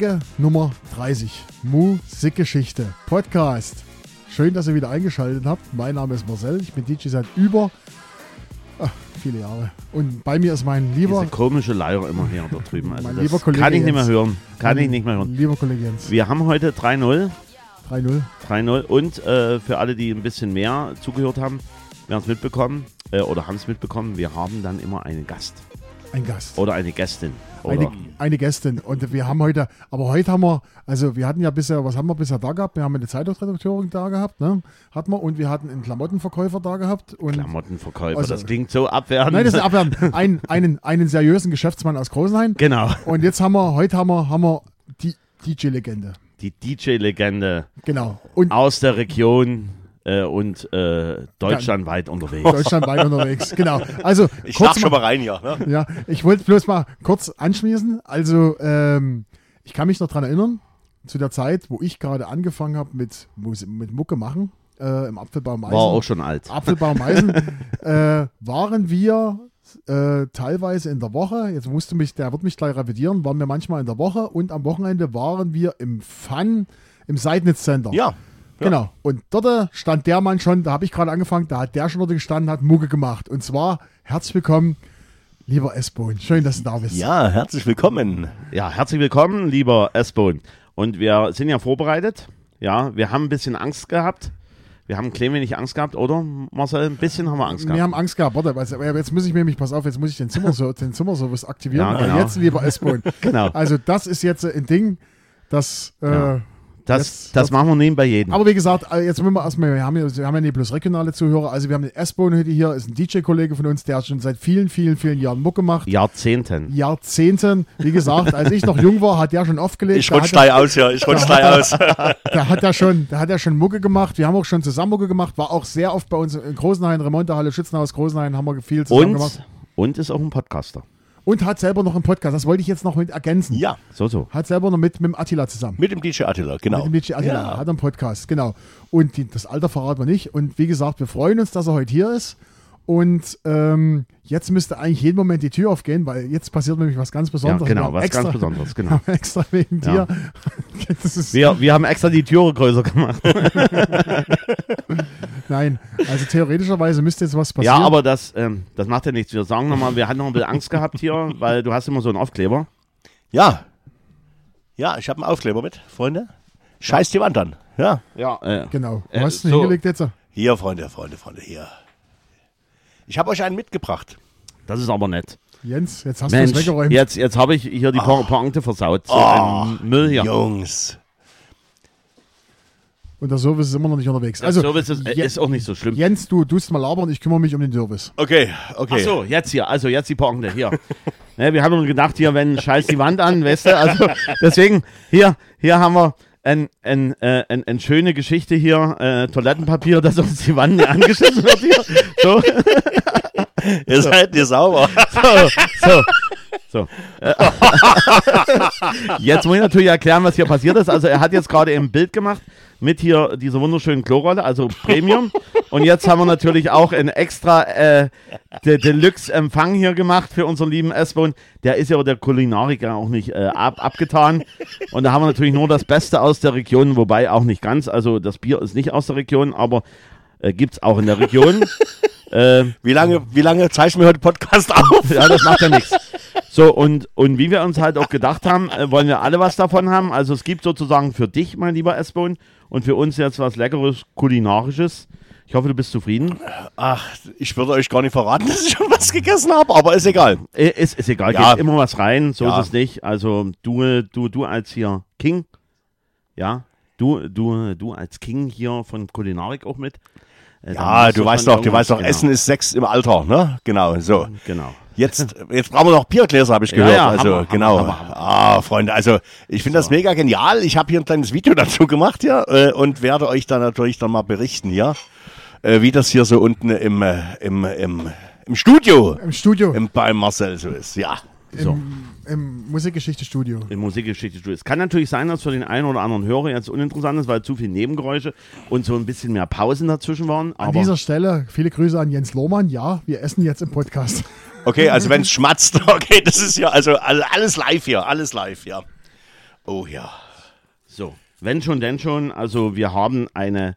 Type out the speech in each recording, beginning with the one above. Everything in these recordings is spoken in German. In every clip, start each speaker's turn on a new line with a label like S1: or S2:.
S1: Folge Nummer 30. Musikgeschichte Podcast. Schön, dass ihr wieder eingeschaltet habt. Mein Name ist Marcel. Ich bin DJ seit über ach, viele Jahre. Und bei mir ist mein lieber,
S2: Diese komische Leier immer hier da drüben. Also
S1: Mein lieber Kollege
S2: kann ich nicht mehr hören. Kann ich nicht mehr hören.
S1: lieber Kollege Jens.
S2: Wir haben heute 3-0.
S1: 3-0.
S2: 3-0. Und äh, für alle, die ein bisschen mehr zugehört haben, wir haben es mitbekommen äh, oder haben es mitbekommen, wir haben dann immer einen Gast
S1: Ein Gast.
S2: oder eine Gästin.
S1: Eine, eine Gästin. Und wir haben heute, aber heute haben wir, also wir hatten ja bisher, was haben wir bisher da gehabt? Wir haben eine Zeitungsredakteurin da gehabt, ne? Hatten wir. Und wir hatten einen Klamottenverkäufer da gehabt. Und
S2: Klamottenverkäufer.
S1: Also-
S2: das klingt so abwertend.
S1: Nein, das ist abwertend. Ein, einen, einen seriösen Geschäftsmann aus Großenhain.
S2: genau.
S1: Und jetzt haben wir, heute haben wir, haben wir die DJ-Legende.
S2: Die DJ-Legende
S1: Genau. Und
S2: aus der Region äh, und äh, deutschlandweit unterwegs.
S1: deutschlandweit unterwegs. Genau. Also,
S3: Ich
S1: kurz
S3: schon mal rein, ja. Ne?
S1: Ja, ich wollte bloß mal kurz anschließen. Also, ähm, ich kann mich noch dran erinnern, zu der Zeit, wo ich gerade angefangen habe mit, mit Mucke machen, äh, im Apfelbaum Eisen.
S2: War auch schon alt.
S1: Apfelbaum Eisen, äh, waren wir äh, teilweise in der Woche, jetzt musste mich, der wird mich gleich revidieren, waren wir manchmal in der Woche und am Wochenende waren wir im Fun, im Seidnitz Center.
S3: Ja.
S1: Genau. Und dort äh, stand der Mann schon, da habe ich gerade angefangen, da hat der schon dort gestanden, hat Mucke gemacht. Und zwar, herzlich willkommen, lieber S-Bone. Schön, dass du da bist.
S3: Ja, herzlich willkommen.
S2: Ja, herzlich willkommen, lieber S-Bone. Und wir sind ja vorbereitet. Ja, wir haben ein bisschen Angst gehabt. Wir haben ein klein wenig Angst gehabt, oder Marcel? Ein bisschen haben wir Angst
S1: Wir
S2: gehabt.
S1: haben Angst gehabt, warte, also, aber jetzt muss ich mir nämlich, pass auf, jetzt muss ich den, Zimmer, den Zimmerservice aktivieren.
S2: Ja, genau.
S1: jetzt, lieber S-Bone.
S2: Genau.
S1: Also, das ist jetzt äh, ein Ding, das. Äh,
S2: Ja. Das,
S1: jetzt-
S2: das machen wir nebenbei jeden.
S1: Aber wie gesagt, äh, jetzt müssen wir erstmal, wir haben, ja, wir haben ja nicht bloß regionale Zuhörer, also wir haben den S-Bone heute hier, ist ein DJ-Kollege von uns, der schon seit vielen, vielen, vielen Jahren Mucke macht.
S2: Jahrzehnten.
S1: Jahrzehnten. Wie gesagt, als ich noch jung war, hat der schon aufgelegt.
S3: Ich
S1: Da
S3: rutsch
S1: hat
S3: gleich aus, ja. Ich rutsch gleich aus.
S1: Da hat er schon, da hat er schon Mucke gemacht. Wir haben auch schon zusammen Mucke gemacht. War auch sehr oft bei uns in Großenhain, Remontehalle, Schützenhaus, Großenhain, haben wir viel zusammen gemacht.
S2: Und, und ist auch ein Podcaster.
S1: Und hat selber noch einen Podcast. Das wollte ich jetzt noch mit ergänzen.
S3: Ja,
S2: So, so.
S1: Hat selber noch mit, mit dem Attila zusammen.
S3: mit dem DJ Attila, genau.
S1: Mit dem DJ Attila.
S3: Ja.
S1: Hat einen Podcast, genau. Und die, das Alter verraten wir nicht. Und wie gesagt, wir freuen uns, dass er heute hier ist. Und ähm, jetzt müsste eigentlich jeden Moment die Tür aufgehen, weil jetzt passiert nämlich was ganz
S2: Ja,
S1: Besonderes. Wir
S2: genau, was
S1: extra,
S2: ganz Besonderes, genau.
S1: haben extra wegen
S2: Ja.
S1: dir. Das ist,
S2: Wir, wir haben extra die Türe größer gemacht.
S1: nein, also theoretischerweise müsste jetzt was passieren.
S2: Ja, aber das, ähm, das macht ja nichts. Wir sagen nochmal, wir hatten noch ein bisschen Angst gehabt hier, weil du hast immer so einen Aufkleber.
S3: Ja. Ja, ich habe einen Aufkleber mit, Freunde. Scheiß die Wand an. Ja.
S2: Ja. Äh,
S1: Genau. Wo
S2: Äh,
S1: hast du denn
S2: so.
S1: hingelegt jetzt?
S3: Hier, Freunde, Freunde, Freunde, hier. Ich habe euch einen mitgebracht.
S2: das ist aber nett.
S1: Jens, jetzt hast du es weggeräumt.
S2: jetzt, jetzt habe ich hier die Po- Pointe versaut. So
S3: Oh,
S2: ein Müll hier.
S3: Jungs.
S1: Und der Service ist immer noch nicht unterwegs.
S2: Also,
S1: Also,
S2: Service ist, äh, ist auch nicht so schlimm.
S1: Jens, du tust mal labern, ich kümmere mich um den Service.
S3: Okay, okay.
S2: Ach so, jetzt hier, also jetzt die Pointe, hier. ne, wir haben uns gedacht, hier, wenn scheiß die Wand an, weißt du, also deswegen, hier, hier haben wir ein, ein, äh, ein, ein schöne Geschichte hier, äh, Toilettenpapier, dass uns die Wand nicht angeschissen wird hier. So,
S3: Ihr seid ihr sauber.
S2: so, so. So. Äh, Jetzt muss ich natürlich erklären, was hier passiert ist. Also er hat jetzt gerade ein Bild gemacht mit hier dieser wunderschönen Klorolle, also Premium. Und jetzt haben wir natürlich auch ein extra äh, De Deluxe-Empfang hier gemacht für unseren lieben S-Bone. Der ist ja der Kulinariker auch nicht äh, ab abgetan. Und da haben wir natürlich nur das Beste aus der Region, wobei auch nicht ganz. Also das Bier ist nicht aus der Region, aber äh, gibt es auch in der Region. äh,
S3: Wie lange, wie lange zeichnen wir heute Podcast auf?
S2: ja, das macht ja nichts. So, und, und wie wir uns halt auch gedacht haben, äh, wollen wir alle was davon haben. Also es gibt sozusagen für dich, mein lieber S-Bone, und für uns jetzt was Leckeres, Kulinarisches. Ich hoffe, du bist zufrieden.
S3: Ach, ich würde euch gar nicht verraten, dass ich schon was gegessen habe, aber ist egal.
S2: Äh, Ist, ist egal,
S3: Ja.
S2: geht immer was rein, so
S3: Ja.
S2: ist es nicht. Also du, du, du als hier King, ja, du, du, du als King hier von Kulinarik auch mit. Äh,
S3: Ja, du weißt doch, du weißt doch,
S2: irgendwas-
S3: Essen ist Sex im Alter, ne? Genau, so.
S2: Genau.
S3: Jetzt, jetzt brauchen wir noch Biergläser, habe ich
S2: Ja,
S3: gehört.
S2: ja,
S3: also,
S2: Hammer,
S3: genau.
S2: Hammer, Hammer.
S3: Ah, Freunde, also ich finde das mega genial. Ich habe hier ein kleines Video dazu gemacht, ja, äh, und werde euch dann natürlich dann mal berichten, ja, äh, wie das hier so unten im, äh, im, im, im Studio
S1: Im Studio,
S3: im, bei Marcel so ist, ja.
S2: So.
S1: im, im Musikgeschichte-Studio.
S2: im Musikgeschichte Es kann natürlich sein, dass für den einen oder anderen Hörer jetzt uninteressant ist, weil zu viele Nebengeräusche und so ein bisschen mehr Pausen dazwischen waren.
S1: An dieser Stelle viele Grüße an Jens Lohmann. Ja, wir essen jetzt im Podcast.
S3: Okay, also wenn es schmatzt, okay, das ist ja also all- alles live hier, alles live, ja. Oh ja.
S2: So, wenn schon, denn schon. Also wir haben eine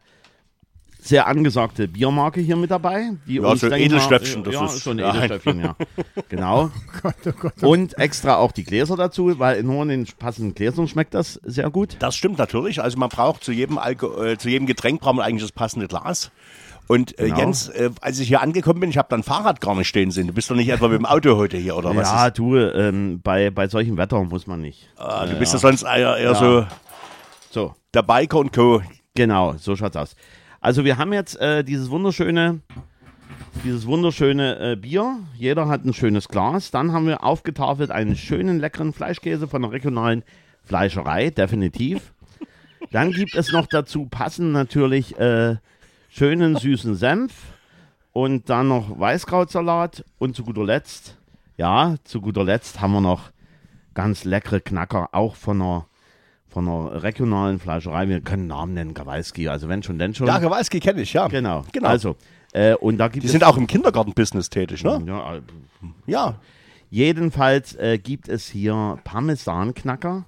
S2: sehr angesagte Biermarke hier mit dabei. Die
S3: Ja,
S2: uns,
S3: so
S2: mal,
S3: Edelstöpfchen,
S2: äh,
S3: das
S2: ja,
S3: ist-
S2: schon
S3: Nein.
S2: Edelstöpfchen, ja. Genau.
S1: Gott, oh Gott, oh
S2: Und extra auch die Gläser dazu, weil nur in den passenden Gläsern schmeckt das sehr gut.
S3: Das stimmt natürlich. Also man braucht zu jedem, Alko äh, zu jedem Getränk braucht man eigentlich das passende Glas. Und äh,
S2: Genau.
S3: Jens, äh, als ich hier angekommen bin, ich habe dein Fahrrad gar nicht stehen sehen. Du bist doch nicht etwa mit dem Auto heute hier, oder was?
S2: ja,
S3: Ist?
S2: du, ähm, bei, bei solchem Wetter muss man nicht.
S3: Ah, du bist ja sonst eher, eher so
S2: So,
S3: der Biker und Co.
S2: genau, so schaut's aus. Also wir haben jetzt äh, dieses wunderschöne, dieses wunderschöne äh, Bier. Jeder hat ein schönes Glas. Dann haben wir aufgetafelt einen schönen, leckeren Fleischkäse von der regionalen Fleischerei, definitiv. Dann gibt es noch dazu passend natürlich äh, schönen süßen Senf und dann noch Weißkrautsalat und zu guter Letzt, ja, zu guter Letzt haben wir noch ganz leckere Knacker, auch von einer, von einer regionalen Fleischerei. Wir können Namen nennen, Kawalski, also wenn schon, denn schon.
S3: Ja, Kowalski kenne ich, ja.
S2: genau.
S3: genau.
S2: Also, äh, und da gibt
S3: Die
S2: es.
S3: sind auch im Kindergarten-Business tätig, ne?
S2: ja, äh,
S3: Ja.
S2: jedenfalls äh, gibt es hier Parmesanknacker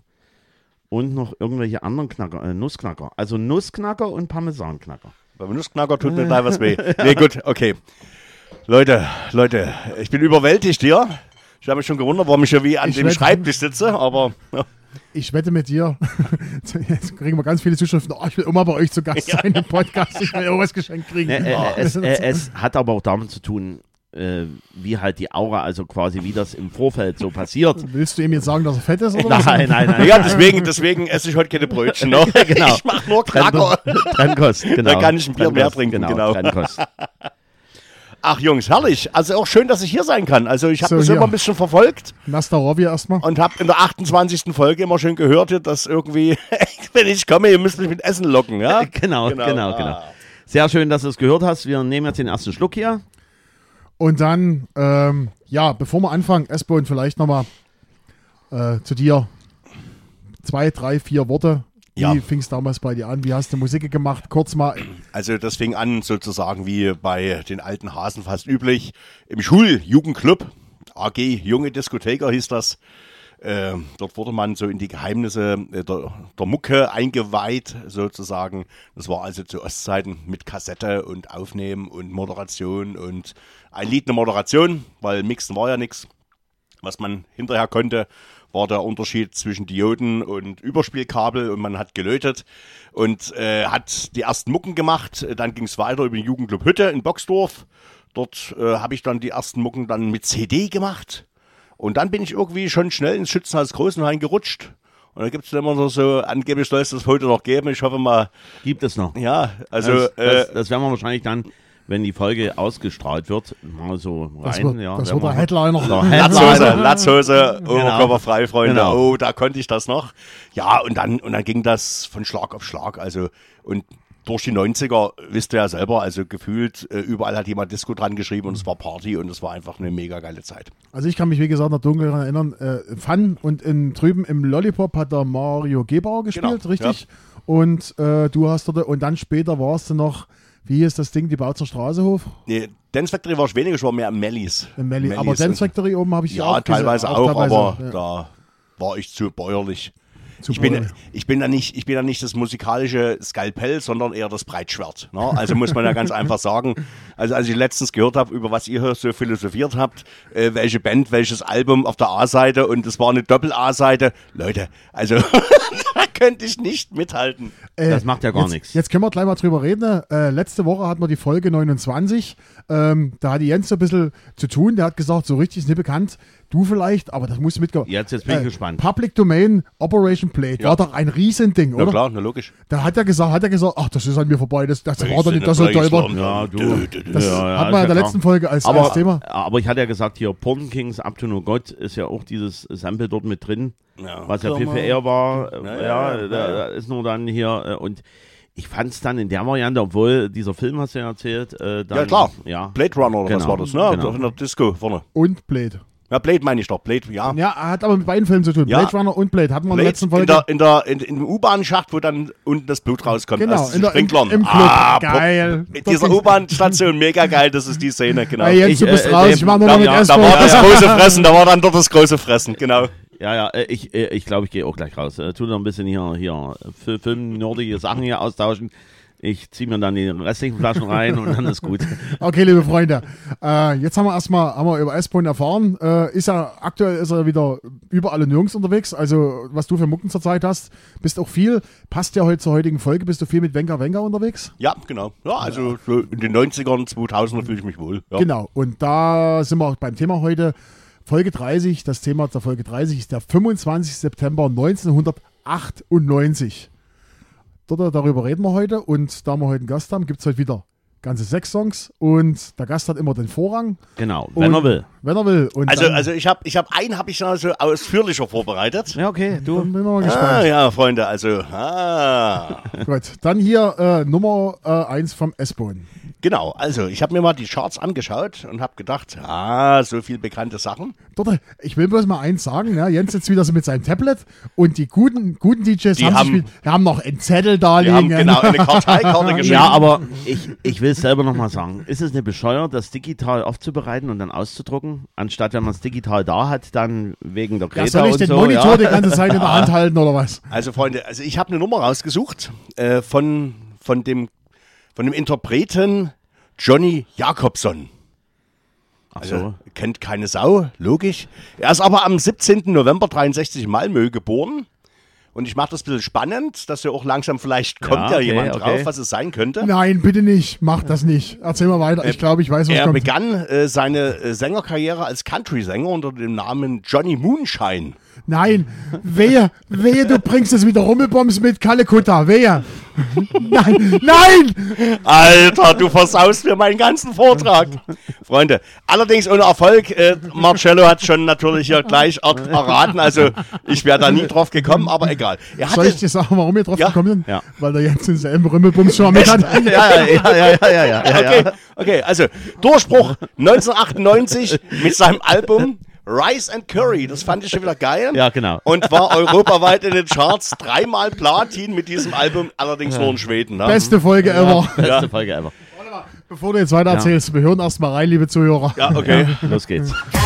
S2: und noch irgendwelche anderen Knacker, äh, Nussknacker. Also Nussknacker und Parmesanknacker.
S3: Beim Nussknacker tut mir gleich was weh. Nee, gut, okay. Leute, Leute, ich bin überwältigt hier. Ich habe mich schon gewundert, warum ich hier wie an
S1: Ich
S3: dem Schreibtisch sitze, aber.
S1: Ich wette mit dir, jetzt kriegen wir ganz viele Zuschriften, oh, ich will immer bei euch zu Gast sein im Podcast, ich will irgendwas geschenkt kriegen.
S2: Äh, äh,
S1: Oh,
S2: es, äh, es hat aber auch damit zu tun, äh, wie halt die Aura, also quasi wie das im Vorfeld so passiert.
S1: Willst du ihm jetzt sagen, dass er fett ist? Oder was?
S2: Nein, nein, nein.
S3: ja, deswegen, deswegen esse ich heute keine Brötchen. Ne?
S2: genau.
S3: Ich mache nur Knacker.
S2: Trennkost, genau.
S3: Da kann ich ein Bier mehr trinken, genau.
S2: Trennkost.
S3: Ach Jungs, herrlich. Also auch schön, dass ich hier sein kann. Also ich habe
S1: So,
S3: das
S1: hier.
S3: immer ein bisschen verfolgt
S1: Nastarovi erstmal.
S3: und habe in der 28. Folge immer schön gehört, dass irgendwie, wenn ich komme, ihr müsst mich mit Essen locken. Ja?
S2: Genau, genau,
S3: Genau.
S2: genau.
S3: Ah.
S2: Sehr schön, dass du es gehört hast. Wir nehmen jetzt den ersten Schluck hier.
S1: Und dann, ähm, ja, bevor wir anfangen, Espo, und vielleicht nochmal äh, zu dir zwei, drei, vier Worte. Wie
S3: Ja.
S1: fing es damals bei dir an? Wie hast du Musik gemacht? Kurz mal,
S3: Also das fing an sozusagen wie bei den alten Hasen fast üblich im Schuljugendclub. AG Junge Diskotheker hieß das. Äh, dort wurde man so in die Geheimnisse äh, der, der Mucke eingeweiht, sozusagen. Das war also zu Ostzeiten mit Kassette und Aufnehmen und Moderation und ein Lied eine Moderation, weil Mixen war ja nichts. Was man hinterher konnte, war der Unterschied zwischen Dioden und Überspielkabel und man hat gelötet und äh, hat die ersten Mucken gemacht. Dann ging es weiter über den Jugendclub Hütte in Boxdorf. Dort äh, habe ich dann die ersten Mucken dann mit CD gemacht. Und dann bin ich irgendwie schon schnell ins Schützenhaus Großenhain gerutscht. Und da gibt es immer noch so, angeblich soll es das heute noch geben. Ich hoffe mal,
S2: Gibt es noch.
S3: ja, also
S2: das, das,
S3: äh,
S2: das werden wir wahrscheinlich dann, wenn die Folge ausgestrahlt wird, mal so rein.
S1: das wird,
S2: ja,
S1: das wird der Headliner.
S2: Der
S3: Latzhose,
S2: Headliner.
S3: Latzhose, oberkörperfrei, Freunde.
S2: Genau.
S3: Oh, da konnte ich das noch. Ja, und dann, und dann ging das von Schlag auf Schlag. Also, und durch die 90er, wisst ihr ja selber, also gefühlt, äh, überall hat jemand Disco dran geschrieben und es war Party und es war einfach eine mega geile Zeit.
S1: Also ich kann mich, wie gesagt, noch dunkel daran erinnern. Äh, Fun und in, drüben im Lollipop hat der Mario Gebauer gespielt,
S3: Genau,
S1: richtig? Und äh, du hast dort, und dann später warst du noch, wie ist das Ding, die Bautzer Straßehof?
S3: Nee, Dance Factory war ich weniger, ich war mehr am Mellies.
S1: Im Melli.
S3: Mellies
S1: Aber Dance Factory oben habe ich
S3: Ja,
S1: auch gesehen,
S3: teilweise auch,
S1: teilweise,
S3: aber
S1: ja.
S3: da war ich zu bäuerlich.
S1: Zu
S3: Ich bin, ich, bin da nicht, ich bin da nicht das musikalische Skalpell, sondern eher das Breitschwert. Ne? Also muss man ja ganz einfach sagen. Also als ich letztens gehört habe, über was ihr hier so philosophiert habt, äh, welche Band, welches Album auf der A-Seite und es war eine Doppel-A-Seite. Leute, also da könnte ich nicht mithalten.
S1: Äh,
S2: Das macht ja gar
S1: jetzt,
S2: nichts.
S1: Jetzt können wir gleich mal drüber reden. Äh, letzte Woche hatten wir die Folge 29. Ähm, da hatte Jens so ein bisschen zu tun. Der hat gesagt, so richtig ist nicht bekannt. Du vielleicht, aber das musst du mitkommen.
S2: Jetzt- jetzt bin ich gespannt.
S1: Public Domain Operation Plate
S3: Ja.
S1: war doch ein Riesending,
S3: Na
S1: oder?
S3: klar, na logisch.
S1: Da hat er gesagt, hat er gesagt, ach, das ist an mir vorbei. Das, das war doch nicht das so toll. war.
S2: Ja, du.
S1: Das
S2: Ja, ja,
S1: hat man in der
S2: ja
S1: letzten. Folge als,
S2: aber,
S1: als Thema.
S2: aber ich hatte ja gesagt, hier Porn Kings Up to No God ist ja auch dieses Sample dort mit drin,
S3: Ja.
S2: was ja viel
S3: mal.
S2: für er war. Ja,
S3: ja,
S2: ja,
S3: ja,
S2: da, ist nur dann hier äh, und ich fand es dann in der Variante, obwohl dieser Film hast du ja erzählt, äh, dann,
S3: Ja klar,
S2: ja,
S3: Blade Runner oder was
S2: Genau,
S3: war das, ne?
S2: genau.
S3: In der Disco vorne.
S1: Und Blade.
S3: Ja, Blade meine ich doch, Blade, ja.
S1: Ja, hat aber mit beiden Filmen zu tun.
S3: Ja.
S1: Blade Runner und Blade. Hatten wir in der
S3: Blade
S1: letzten Folge.
S3: in der, in der, in, in dem U-Bahn-Schacht, wo dann unten das Blut rauskommt.
S1: Genau,
S3: aus
S1: in der, im,
S3: Sprinklern.
S1: im Club.
S3: Ah,
S1: Geil.
S3: In dieser U-Bahn-Station, mega geil, das ist die Szene, genau.
S1: Hey, Jens,
S2: Ich,
S1: du bist
S2: äh,
S1: raus.
S2: dem-
S1: Ich mach nur
S2: da-
S1: noch mit
S2: ja,
S3: da war das große Fressen, da war dann dort das große Fressen, genau.
S2: Ja, ja, äh, ich glaube, ich, glaub, ich gehe auch gleich raus. Äh, tu noch ein bisschen hier, hier Film, nordige Sachen hier austauschen. Ich ziehe mir dann die restlichen Flaschen rein und dann ist gut.
S1: Okay, liebe Freunde. Äh, jetzt haben wir erstmal haben wir über S-Bone erfahren. Äh, ist ja aktuell ist er wieder überall und nirgends unterwegs. Also, was du für Mucken zurzeit hast, bist auch viel. Passt ja heute zur heutigen Folge. Bist du viel mit Wenger Wenger unterwegs?
S3: Ja, genau. Ja, also so in den 90ern, 2000er fühle ich mich wohl. Ja.
S1: Genau. Und da sind wir auch beim Thema heute. Folge 30, das Thema der Folge 30 ist der 25. September 1998. Dort, darüber reden wir heute und da wir heute einen Gast haben, gibt es heute wieder ganze sechs Songs und der Gast hat immer den Vorrang.
S2: Genau, wenn er will.
S1: Wenn er will.
S3: Und also, also ich habe ich hab einen habe ich noch so ausführlicher vorbereitet.
S2: Ja, okay, du.
S1: Dann bin mal
S3: gespannt. Ah, ja, Freunde, also. Ah.
S1: Gut, dann hier äh, Nummer äh, 1 vom S-Bone.
S3: Genau, also ich habe mir mal die Charts angeschaut und habe gedacht, ah, so viel bekannte Sachen.
S1: Dort, ich will bloß mal eins sagen, ja, Jens jetzt wieder so mit seinem Tablet und die guten, guten DJs
S3: die
S1: haben,
S3: haben,
S1: die haben noch einen Zettel da liegen.
S3: Haben, genau, eine Karteikarte geschrieben.
S2: Ja, aber ich, ich will es selber nochmal sagen. Ist es nicht bescheuert, das digital aufzubereiten und dann auszudrucken, anstatt wenn man es digital da hat, dann wegen der Greta ja,
S1: soll ich
S2: und
S1: den
S2: so,
S1: Monitor
S2: ja?
S1: die ganze Zeit in der Hand halten oder was?
S3: Also Freunde, also ich habe eine Nummer rausgesucht äh, von, von dem von dem Interpreten Johnny Jakobson. Also
S2: so.
S3: kennt keine Sau, logisch. Er ist aber am 17. November 63 in Malmö geboren. Und ich mache das ein bisschen spannend, dass ja auch langsam vielleicht kommt
S2: Ja,
S3: ja,
S2: okay,
S3: jemand
S2: okay.
S3: drauf, was es sein könnte.
S1: Nein, bitte nicht. Mach das nicht. Erzähl mal weiter. Ich glaube, ich weiß, was
S3: Er
S1: kommt.
S3: begann äh, seine äh, Sängerkarriere als Country-Sänger unter dem Namen Johnny Moonshine.
S1: Nein, wehe, wehe, du bringst jetzt wieder Rummelbombs mit Kalekutta. Wehe. Nein, nein!
S3: Alter, du versaust mir meinen ganzen Vortrag. Freunde, allerdings ohne Erfolg. Äh, Marcello hat schon natürlich hier gleich er erraten. Also ich wäre da nie drauf gekommen, aber egal. Er
S1: Soll ich
S3: hatte,
S1: dir sagen, warum wir drauf
S3: Ja.
S1: gekommen sind?
S2: Ja.
S1: Weil der Jens denselben Rummelbums schon mal mit hat.
S2: Ja, ja, ja, ja, ja, ja, ja, ja.
S3: okay, okay, also Durchbruch 1998 mit seinem Album Rice and Curry. Das fand ich schon wieder geil.
S2: Ja, genau.
S3: Und war europaweit in den Charts dreimal Platin mit diesem Album, allerdings nur in Schweden. Ne?
S1: Beste Folge ever.
S2: Beste Folge ever.
S1: Bevor du jetzt weiter erzählst, wir hören erstmal rein, liebe Zuhörer.
S3: Ja, okay.
S2: Los geht's.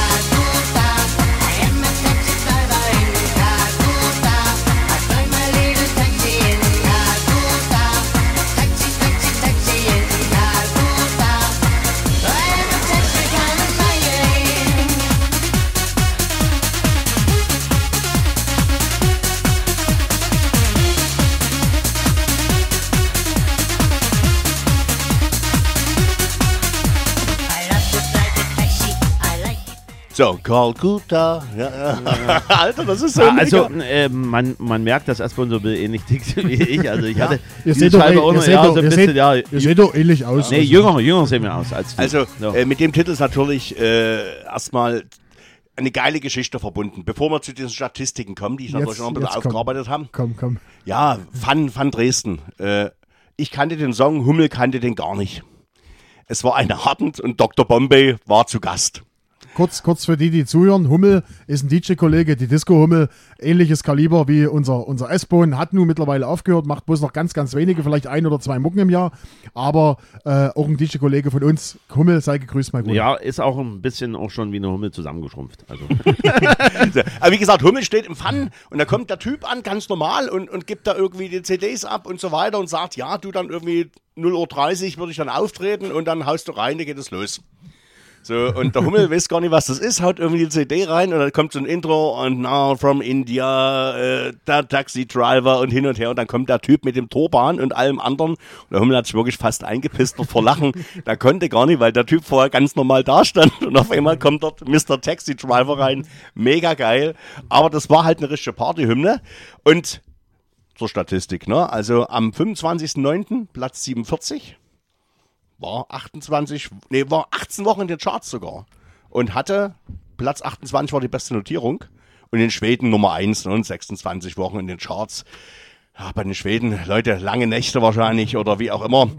S3: So, Calcutta. Ja, ja. Alter, das ist so
S2: Ja, also
S3: mega.
S2: äh, man, man merkt, dass Asbon so ähnlich tickt wie ich. Also ich hatte
S1: Ihr seht doch,
S2: Scheibe
S1: ihr
S2: auch noch-
S1: seht
S2: ja,
S1: doch,
S2: so ein
S1: ihr
S2: bisschen,
S1: seht,
S2: ja.
S1: ihr seht doch ähnlich aus.
S2: Nee,
S1: Also,
S2: jünger, jünger sehen wir aus als du.
S3: Also,
S2: Ja.
S3: äh, mit dem Titel ist natürlich äh, erstmal eine geile Geschichte verbunden. Bevor wir zu diesen Statistiken kommen, die ich natürlich noch ein bisschen
S1: komm.
S3: aufgearbeitet habe.
S1: Komm, komm.
S3: Ja, Fun, Fun Dresden. Äh, ich kannte den Song, Hummel kannte den gar nicht. Es war eine Hartend und Dr. Bombay war zu Gast.
S1: Kurz, kurz für die, die zuhören. Hummel ist ein DJ-Kollege, die Disco Hummel, ähnliches Kaliber wie unser, unser S-Bone, hat nun mittlerweile aufgehört, macht bloß noch ganz, ganz wenige, vielleicht ein oder zwei Mucken im Jahr, aber äh, auch ein DJ-Kollege von uns. Hummel, sei gegrüßt, mein Bruder.
S2: Ja, ist auch ein bisschen auch schon wie eine Hummel zusammengeschrumpft. Also,
S3: Aber wie gesagt, Hummel steht im Fun und da kommt der Typ an, ganz normal, und, und gibt da irgendwie die CDs ab und so weiter und sagt, ja, du dann irgendwie 0.30 Uhr würde ich dann auftreten und dann haust du rein, dann geht es los. So, und der Hummel weiß gar nicht, was das ist, haut irgendwie die CD rein und dann kommt so ein Intro und now from India, äh, der Taxi Driver und hin und her und dann kommt der Typ mit dem Turban und allem anderen und der Hummel hat sich wirklich fast eingepisst vor Lachen. Da konnte gar nicht, weil der Typ vorher ganz normal da stand und auf einmal kommt dort Mr. Taxi Driver rein. Mega geil. Aber das war halt eine richtige Partyhymne und zur Statistik, ne? Also am 25.09. Platz 47 war 28, nee, war 18 Wochen in den Charts sogar. Und hatte, Platz 28 war die beste Notierung. Und in Schweden Nummer 1 ne, und 26 Wochen in den Charts. Ja, bei den Schweden, Leute, lange Nächte wahrscheinlich oder wie auch immer.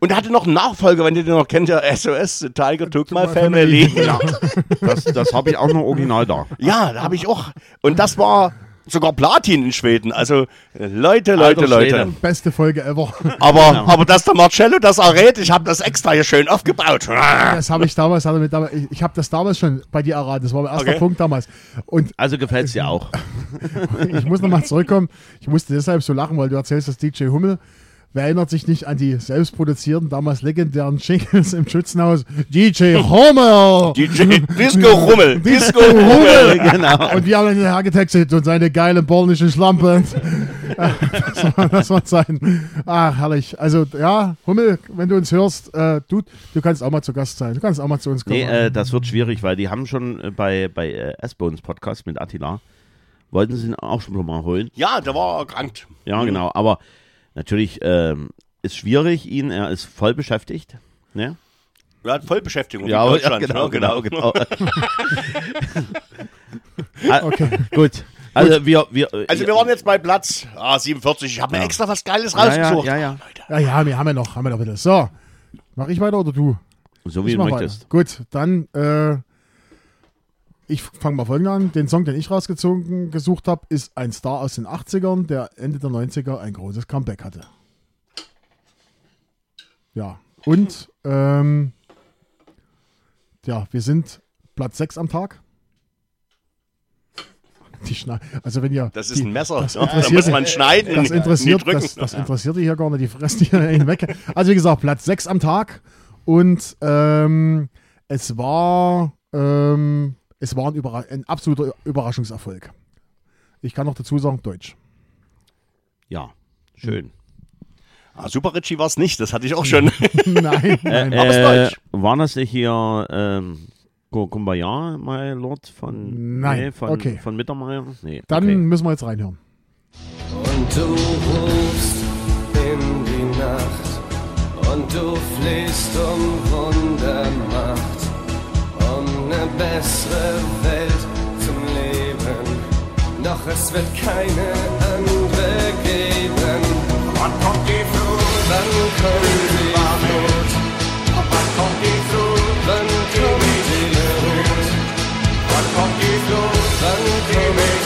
S3: Und er hatte noch einen Nachfolger, wenn ihr den noch kennt, der SOS, The Tiger Took My Family.
S2: ja, das, das habe ich auch noch original da.
S3: Ja, da habe ich auch. Und das war sogar Platin in Schweden. Also Leute, Leute,
S2: Alter
S3: Leute.
S2: Schwede.
S1: Beste Folge ever.
S3: Aber, aber dass der Marcello das errät, ich habe das extra hier schön aufgebaut.
S1: Das habe ich damals, mit ich habe das damals schon bei dir erraten. Das war mein erster
S3: Okay.
S1: Punkt damals. Und
S2: Also gefällt es dir auch.
S1: ich muss nochmal zurückkommen. Ich musste deshalb so lachen, weil du erzählst, dass DJ Hummel, wer erinnert sich nicht an die selbstproduzierten, damals legendären Jingles im Schützenhaus? DJ Hummel!
S3: DJ Disco Rummel.
S1: Disco Hummel!
S2: genau.
S1: Und wir haben ihn hergetextet und seine geile polnische Schlampe. das, war, das war sein. Ach, herrlich. Also, ja, Hummel, wenn du uns hörst, äh, du, du kannst auch mal zu Gast sein. Du kannst auch mal zu uns kommen.
S2: Nee, äh, das wird schwierig, weil die haben schon äh, bei, bei äh, S-Bones Podcast mit Attila, wollten sie ihn auch schon mal holen.
S3: Ja, der war erkrankt.
S2: Ja, genau. Aber natürlich ähm, ist schwierig, ihn, er ist voll beschäftigt. Ne?
S3: Er hat Vollbeschäftigung
S2: Ja,
S3: in
S2: ja,
S3: Deutschland.
S2: genau,
S3: ne?
S2: genau, genau. Ah,
S1: Okay.
S2: Gut. Also wir, wir, äh,
S3: Also wir waren jetzt bei Platz ah, 47. Ich habe mir
S2: Ja.
S3: extra was Geiles
S2: ja, ja,
S3: rausgesucht.
S2: ja, ja.
S3: Leute.
S1: Ja, ja, wir haben ja noch, haben wir noch bitte. So, mach ich weiter oder du?
S2: So wie
S1: Ich
S2: du möchtest.
S1: weiter. Gut, dann, äh, ich fange mal folgend an. Den Song, den ich rausgezogen gesucht habe, ist ein Star aus den 80ern, der Ende der 90er ein großes Comeback hatte. Ja, und, ähm, ja, wir sind Platz 6 am Tag. Die Schne also wenn ihr
S3: Das ist
S1: die,
S3: ein Messer.
S1: das
S3: ja, da
S1: interessiert-
S3: muss man schneiden.
S1: das interessiert, das, das interessiert die hier gar nicht, die fressen die hier hinweg. Also wie gesagt, Platz 6 am Tag und ähm, es war ähm, es war ein, Überra ein absoluter Überraschungserfolg. Ich kann noch dazu sagen, Deutsch.
S2: Ja, schön.
S3: Ah, Super Richie war es nicht, das hatte ich auch schon.
S1: nein, nein.
S3: aber ist
S2: Äh,
S3: Deutsch.
S2: waren das nicht hier ähm, Kumbaya, my Lord, von,
S1: Nein,
S2: nee, von,
S1: okay.
S2: von Mittermeier? Nee,
S1: Dann
S2: okay.
S1: müssen wir jetzt reinhören.
S4: Und du rufst in die Nacht und du flehst um Wundermacht, eine bessere Welt zum Leben. Doch es wird keine andere geben. Wann kommt die Flut? Wann kommt die Flut? Wann kommt die Flut? Wann kommt die Flut? Wann kommt die Flut? Wann kommt die Flut?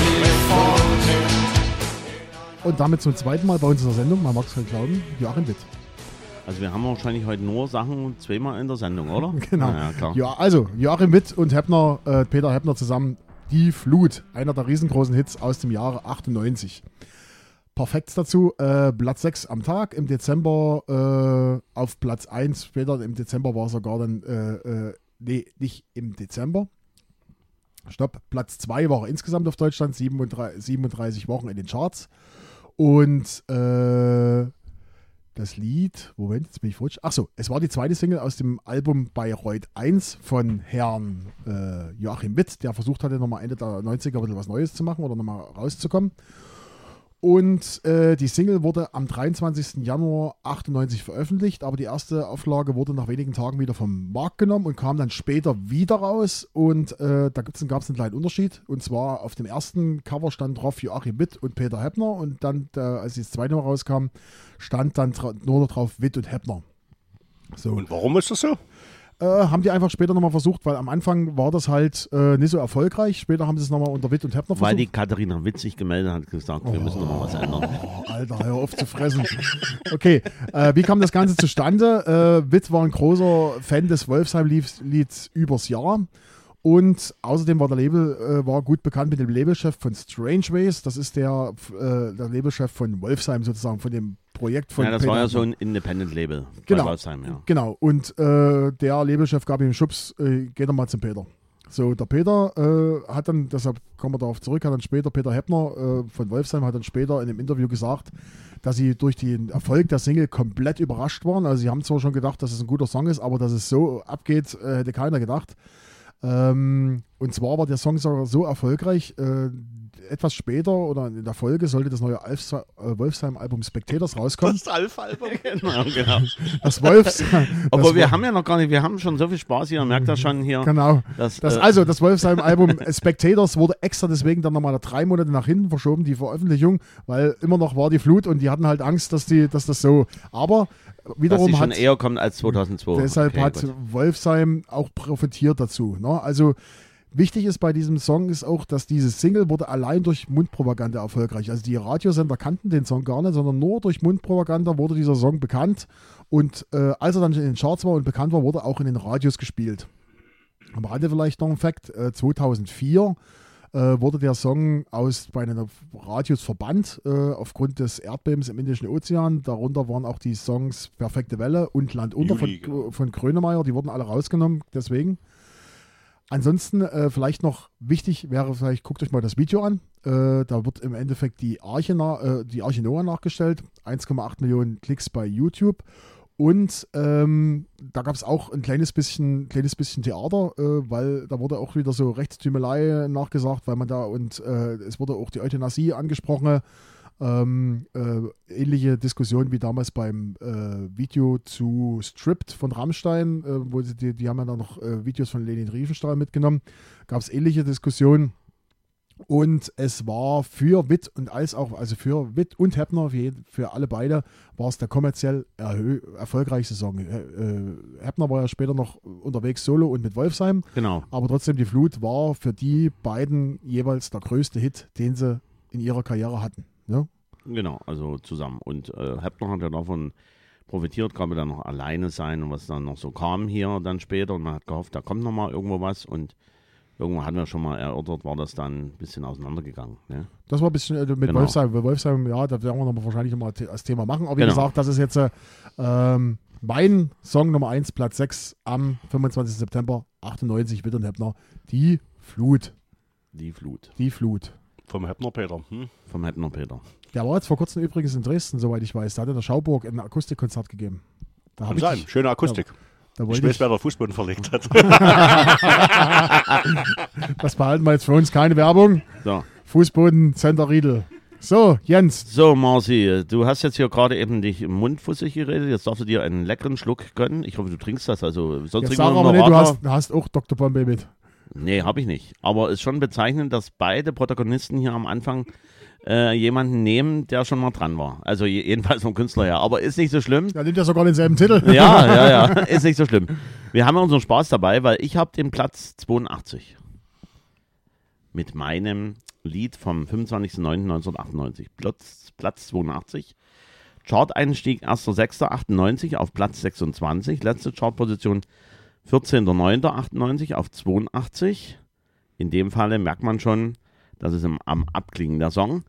S1: Und damit zum zweiten Mal bei uns in der Sendung, man mag es nicht glauben, Joachim Witt.
S2: Also wir haben wahrscheinlich heute nur Sachen zweimal in der Sendung, oder?
S1: Genau.
S2: Ja, ja, klar.
S1: Ja, also Joachim Witt und Heppner, äh, Peter Heppner zusammen, Die Flut, einer der riesengroßen Hits aus dem Jahre 98. Perfekt dazu, äh, Platz 6 am Tag, im Dezember äh, auf Platz 1, später im Dezember war sogar dann, äh, äh, nee, nicht im Dezember, stopp, Platz 2 war er insgesamt auf Deutschland, 37, 37 Wochen in den Charts und äh, das Lied, Moment, jetzt bin ich futsch. Achso, es war die zweite Single aus dem Album Bayreuth 1 von Herrn äh, Joachim Witt, der versucht hatte, nochmal Ende der 90er ein bisschen was Neues zu machen oder nochmal rauszukommen. Und äh, die Single wurde am 23. Januar 98 veröffentlicht, aber die erste Auflage wurde nach wenigen Tagen wieder vom Markt genommen und kam dann später wieder raus. Und äh, da gab es einen kleinen Unterschied. Und zwar auf dem ersten Cover stand drauf Joachim Witt und Peter Heppner. Und dann, äh, als das zweite Mal rauskam, stand dann nur noch drauf Witt und Heppner. So.
S3: Und warum ist das so?
S1: Äh, haben die einfach später nochmal versucht, weil am Anfang war das halt äh, nicht so erfolgreich. Später haben sie es nochmal unter Witt und Heppner
S2: Weil
S1: versucht.
S2: die Katharina Witt sich gemeldet hat, gesagt, wir müssen noch mal was ändern.
S1: Oh, Alter, hör auf zu fressen. Okay, äh, wie kam das Ganze zustande? Äh, Witt war ein großer Fan des Wolfsheim-Lieds übers Jahr. Und außerdem war der Label äh, war gut bekannt mit dem Labelchef von Strange Ways. Das ist der, äh, der Labelchef von Wolfsheim sozusagen, von dem Projekt von
S2: Ja, das
S1: Peter
S2: war ja so ein Independent-Label
S1: Genau.
S2: Wolfsheim, ja.
S1: Genau, und äh, der Labelchef gab ihm Schubs, äh, geh doch mal zum Peter. So, der Peter äh, hat dann, deshalb kommen wir darauf zurück, hat dann später, Peter Heppner äh, von Wolfsheim hat dann später in einem Interview gesagt, dass sie durch den Erfolg der Single komplett überrascht waren. Also sie haben zwar schon gedacht, dass es ein guter Song ist, aber dass es so abgeht, äh, hätte keiner gedacht. Ähm, und zwar war der Song sogar so erfolgreich, äh, etwas später oder in der Folge sollte das neue Alfs- äh, Wolfsheim-Album Spectators rauskommen.
S3: Das Alpha-Album.
S2: Genau, genau.
S1: Das Wolfsheim.
S2: Aber
S1: das
S2: wir
S1: war-
S2: haben ja noch gar nicht, wir haben schon so viel Spaß hier, merkt das schon hier.
S1: Genau.
S2: dass,
S1: Das,
S2: äh,
S1: also, das Wolfsheim-Album Spectators wurde extra deswegen dann nochmal drei Monate nach hinten verschoben, die Veröffentlichung, weil immer noch war die Flut und die hatten halt Angst, dass, die, dass das so. Aber
S2: dass
S1: wiederum
S2: die schon
S1: hat.
S2: eher kommt als 2002.
S1: Deshalb
S2: Okay,
S1: hat
S2: gut.
S1: Wolfsheim auch profitiert dazu. Ne? Also Wichtig ist bei diesem Song ist auch, dass dieses Single wurde allein durch Mundpropaganda erfolgreich. Also die Radiosender kannten den Song gar nicht, sondern nur durch Mundpropaganda wurde dieser Song bekannt. Und äh, als er dann in den Charts war und bekannt war, wurde auch in den Radios gespielt. Am Rande vielleicht noch ein Fakt, äh, 2004 äh, wurde der Song aus bei den Radios verbannt äh, aufgrund des Erdbebens im Indischen Ozean. Darunter waren auch die Songs Perfekte Welle und Land unter von,
S3: genau.
S1: von Grönemeyer. Die wurden alle rausgenommen, deswegen. Ansonsten äh, vielleicht noch wichtig wäre, vielleicht guckt euch mal das Video an. Äh, da wird im Endeffekt die Arche, na, äh, die Arche Noah nachgestellt. 1,8 Millionen Klicks bei YouTube. Und ähm, da gab es auch ein kleines bisschen, kleines bisschen Theater, äh, weil da wurde auch wieder so Rechtstümelei nachgesagt, weil man da und äh, es wurde auch die Euthanasie angesprochen. Ähm, äh, ähnliche Diskussion wie damals beim äh, Video zu Stripped von Rammstein, äh, wo sie die, die haben ja dann noch äh, Videos von Lenin Riefenstahl mitgenommen. Gab es ähnliche Diskussionen. Und es war für Witt und als auch, also für Witt und Heppner, für, jeden- für alle beide, war es der kommerziell erfolgreichste Song. Äh, Heppner war ja später noch unterwegs solo und mit Wolfsheim,
S2: Genau.
S1: aber trotzdem die Flut war für die beiden jeweils der größte Hit, den sie in ihrer Karriere hatten. Ne?
S2: Genau, also zusammen. Und äh, Heppner hat ja davon profitiert, kann man dann noch alleine sein und was dann noch so kam hier dann später und man hat gehofft, da kommt noch mal irgendwo was und irgendwo hatten wir schon mal erörtert, war das dann ein bisschen auseinandergegangen. Ne?
S1: Das war ein bisschen äh, mit
S2: Genau.
S1: Wolfsheim. Wolfsheim, ja, da werden wir noch mal wahrscheinlich nochmal das Thema machen. Aber wie
S2: Genau.
S1: gesagt, das ist jetzt äh, ähm, mein Song Nummer 1, Platz 6 am 25. September 98, Witt und Heppner. Die Flut.
S2: Die Flut
S1: Die Flut.
S3: Vom Heppner Peter. Hm?
S2: vom Heppner Peter.
S1: Der war jetzt vor kurzem übrigens in Dresden, soweit ich weiß. Da hat er der Schauburg ein Akustikkonzert gegeben. Da
S3: Kann sein.
S1: ich,
S3: Schöne Akustik.
S1: da
S3: Ich weiß,
S1: ich,
S3: wer der Fußboden verlegt hat.
S1: das behalten wir jetzt für uns keine Werbung.
S2: So.
S1: Fußboden, Center Riedel. So, Jens,
S2: So, Marci, du hast jetzt hier gerade eben dich im Mund fussig geredet. Jetzt darfst du dir einen leckeren Schluck gönnen. Ich hoffe, du trinkst das. Also, sonst
S1: jetzt
S2: trinken
S1: sag
S2: wir
S1: aber nicht, du hast, hast auch Dr. Bombay mit.
S2: Nee, habe ich nicht. Aber es ist schon bezeichnend, dass beide Protagonisten hier am Anfang äh, jemanden nehmen, der schon mal dran war. Also je- jedenfalls vom Künstler her. Aber ist nicht so schlimm.
S1: Da nimmt ja sogar denselben Titel.
S2: Ja, ja, ja, ist nicht so schlimm. Wir haben ja unseren Spaß dabei, weil ich habe den Platz 82 mit meinem Lied vom 25.09.1998. Platz, Platz 82. Chart-Einstieg 1.06.98 auf Platz 26. Letzte Chartposition 14.09.98 auf 82. In dem Falle merkt man schon, das ist im, am Abklingen der Song.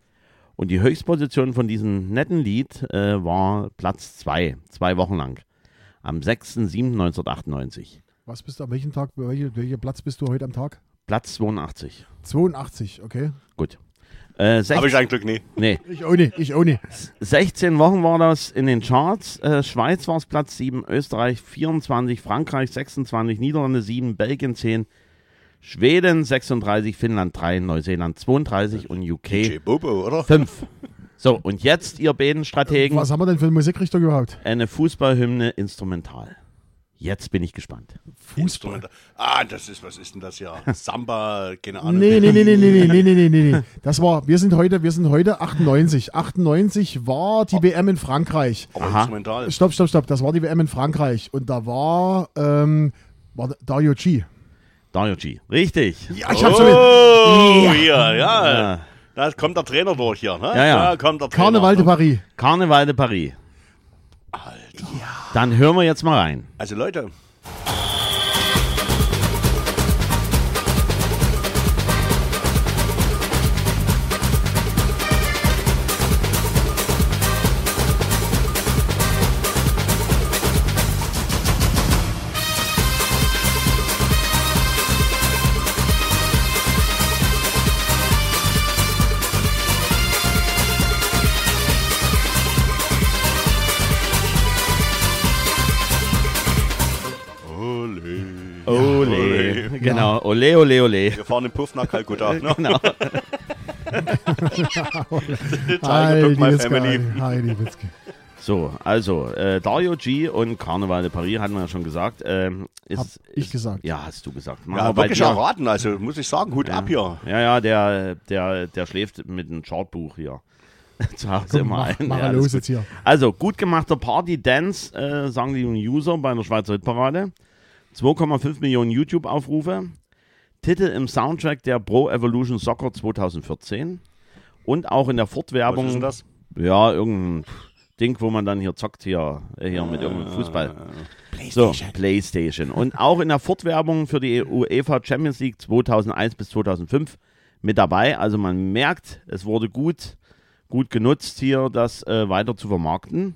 S2: Und die Höchstposition von diesem netten Lied äh, war Platz 2, zwei Wochen lang. Am 6.07.1998.
S1: Was bist du, an welchem Tag, welche, welcher Platz bist du heute am Tag?
S2: Platz 82.
S1: 82, okay.
S2: Gut. Äh,
S3: Habe
S2: 16,
S3: ich ein Glück nie.
S2: nee,
S1: Ich auch nicht, ich auch nicht.
S2: 16 Wochen war das in den Charts. Äh, Schweiz war es Platz 7, Österreich 24, Frankreich 26, Niederlande 7, Belgien 10, Schweden 36, Finnland 3, Neuseeland 32 und
S3: DJ
S2: UK
S3: Bobo, oder?
S2: 5. So, und jetzt, ihr beiden Strategen,
S1: Was haben wir denn für eine Musikrichtung überhaupt?
S2: eine Fußballhymne instrumental. Jetzt bin ich gespannt.
S1: Fußball.
S3: Ah, das ist, was ist denn das ja? Samba, keine Ahnung.
S1: Nee, nee, nee, nee, nee, nee, nee, nee, nee, nee. Das war, wir sind heute, wir sind heute 98. 98 war die WM in Frankreich.
S3: Aber
S2: Aha.
S3: instrumental.
S1: Stopp, stopp, stopp. Das war die WM in Frankreich. Und da war, ähm, war Dario G.
S2: Dario G. Richtig.
S1: Ja, ich hab schon mit
S3: Oh, hier, ja.
S2: Ja.
S3: Da kommt der Trainer durch hier, ne?
S2: Ja, ja.
S3: Da kommt der Trainer.
S1: Karneval de Paris.
S2: Karneval de Paris.
S3: Alter.
S2: Dann hören wir jetzt mal rein.
S3: Also Leute, Ole,
S2: ole, ole.
S3: Wir fahren im Puff nach Kalkutta. Ne?
S2: Genau.
S1: Heidi Witzke.
S3: family.
S1: Heidi Witzke.
S2: So, also, äh, Dario G und Karneval de Paris hatten wir ja schon gesagt. Ähm, ist,
S1: Hab ich
S2: ist,
S1: gesagt.
S2: Ja, hast du gesagt. Machen
S3: Ja, wirklich erraten, also muss ich sagen, Hut ab hier.
S2: Ja, ja, der, der, der schläft mit einem Chartbuch hier. Zu Hause
S1: Komm,
S2: immer
S1: mach,
S2: ein.
S1: mach
S2: Ja,
S1: los jetzt hier.
S2: Also, gut gemachter Party-Dance, äh, sagen die User bei der Schweizer Hitparade. 2,5 Millionen YouTube-Aufrufe. Titel im Soundtrack der Pro Evolution Soccer 2014 und auch in der
S3: Was ist
S2: Fortwerbung.
S3: denn das?
S2: Ja, irgendein Ding, wo man dann hier zockt, hier, äh, hier mit irgendeinem Fußball. So, PlayStation. Und auch in der Fortwerbung für die UEFA Champions League 2001 bis 2005 mit dabei. Also man merkt, es wurde gut, gut genutzt, hier das äh, weiter zu vermarkten.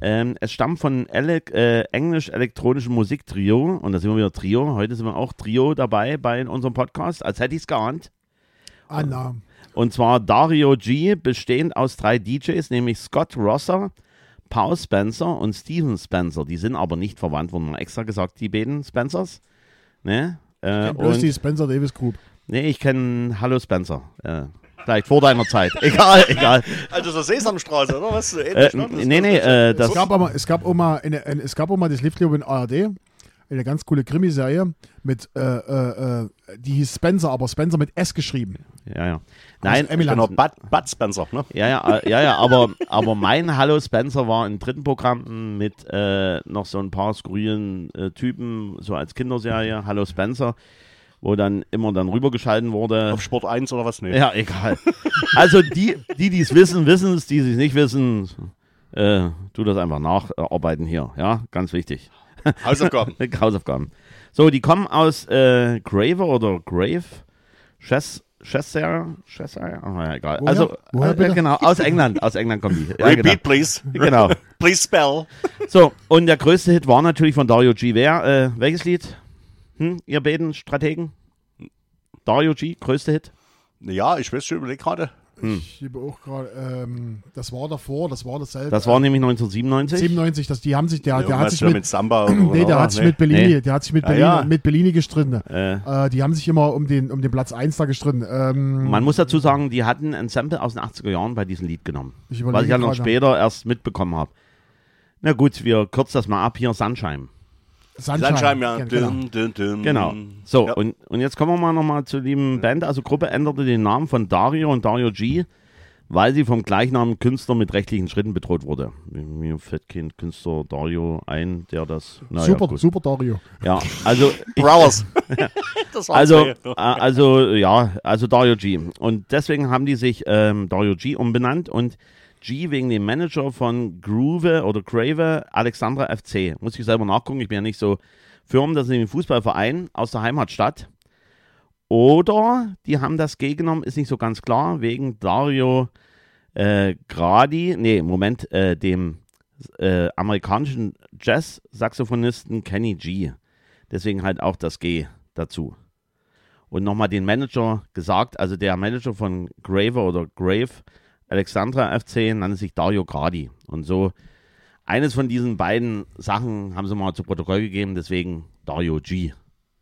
S2: Ähm, es stammt von ele äh, englisch-elektronischen Musiktrio. Und da sind wir wieder Trio. Heute sind wir auch Trio dabei bei unserem Podcast, als hätte ich es geahnt.
S1: Annahmen.
S2: Und zwar Dario G, bestehend aus drei DJs, nämlich Scott Rosser, Paul Spencer und Steven Spencer. Die sind aber nicht verwandt, wurden mal extra gesagt, die beiden Spencers. Ne? Äh,
S1: Bloß
S2: und,
S1: die Spencer Davis Group.
S2: nee, ich kenne Hallo Spencer. Äh, vielleicht vor deiner Zeit. Egal, egal.
S3: Also so Sesamstraße, oder was?
S2: Äh,
S3: ähnlich, ne?
S2: nee, nee, äh, das,
S1: Es gab aber, es gab auch mal, eine, eine, es gab auch mal das ich in ARD, eine ganz coole Krimiserie mit, äh, äh, äh, die hieß Spencer, aber Spencer mit S geschrieben.
S2: ja, ja. Nein.
S3: Genau, Bud, Bud Spencer, ne?
S2: Ja, ja, äh, ja, ja, aber, aber mein Hallo Spencer war im dritten Programm mit äh, noch so ein paar skurrilen äh, Typen, so als Kinderserie, Hallo Spencer, wo dann immer dann rübergeschalten wurde.
S3: Auf Sport 1 oder was? Nee.
S2: Ja, egal. Also die, die es wissen, wissen es, die es nicht wissen, äh, tu das einfach nacharbeiten hier, ja, ganz wichtig.
S3: Hausaufgaben.
S2: Hausaufgaben. So, die kommen aus äh, Graver oder Grave, Chess, Cheshire, Cheshire, oh, ja, egal.
S1: Woher?
S2: Also,
S1: Woher
S2: äh,
S1: bitte?
S2: genau, aus England, aus England kommen die. Ja,
S3: Repeat, please.
S2: genau. genau.
S3: Please spell.
S2: So, und der größte Hit war natürlich von Dario G. Wer, äh, welches Lied? Hm, ihr beiden Strategen? Dario G, größte Hit?
S3: Ja, ich weiß schon, überleg gerade.
S1: Ich gebe auch gerade, ähm, das war davor, das war dasselbe.
S2: Das war nämlich 1997.
S1: 97, das, die haben sich, der, der
S3: Irgendwas
S1: hat sich mit,
S3: mit Samba oder
S1: nee, der
S3: oder?
S1: hat sich
S3: Nee.
S1: mit Bellini,
S2: Nee.
S1: der hat sich mit
S3: Ah,
S1: Bellini,
S3: ja.
S1: mit Bellini gestritten.
S2: Äh,
S1: Äh, die haben sich immer um den, um den Platz 1 da gestritten. Ähm,
S2: Man muss dazu sagen, die hatten ein Sample aus den 80er Jahren bei diesem Lied genommen.
S1: Ich
S2: was
S1: überlege
S2: ich ja noch später erst mitbekommen habe. Na gut, wir kürzen das mal ab. Hier Sunshine.
S1: Sunshine,
S3: Sunshine, ja.
S1: genau.
S3: Dün, dün.
S2: Genau. So,
S3: Ja.
S2: und, und jetzt kommen wir mal nochmal zu lieben Band. Also Gruppe änderte den Namen von Dario und Dario G, weil sie vom gleichnamigen Künstler mit rechtlichen Schritten bedroht wurde. Mir fällt kein Künstler Dario ein, der das... naja,
S1: super,
S2: gut.
S1: super Dario.
S2: Ja, also...
S3: Browers.
S2: Also, äh, also ja, also Dario G. Und deswegen haben die sich ähm, Dario G umbenannt und G wegen dem Manager von Groove oder Grave Alexandra FC. Muss ich selber nachgucken, ich bin ja nicht so firm, das ist ein Fußballverein aus der Heimatstadt. Oder die haben das G genommen, ist nicht so ganz klar, wegen Dario äh, Gradi, nee, Moment, äh, dem äh, amerikanischen Jazz-Saxophonisten Kenny G. Deswegen halt auch das G dazu. Und nochmal den Manager gesagt, also der Manager von Graver oder Grave, Alexandra FC, nannte sich Dario Gradi. Und so eines von diesen beiden Sachen haben sie mal zu Protokoll gegeben, deswegen Dario G.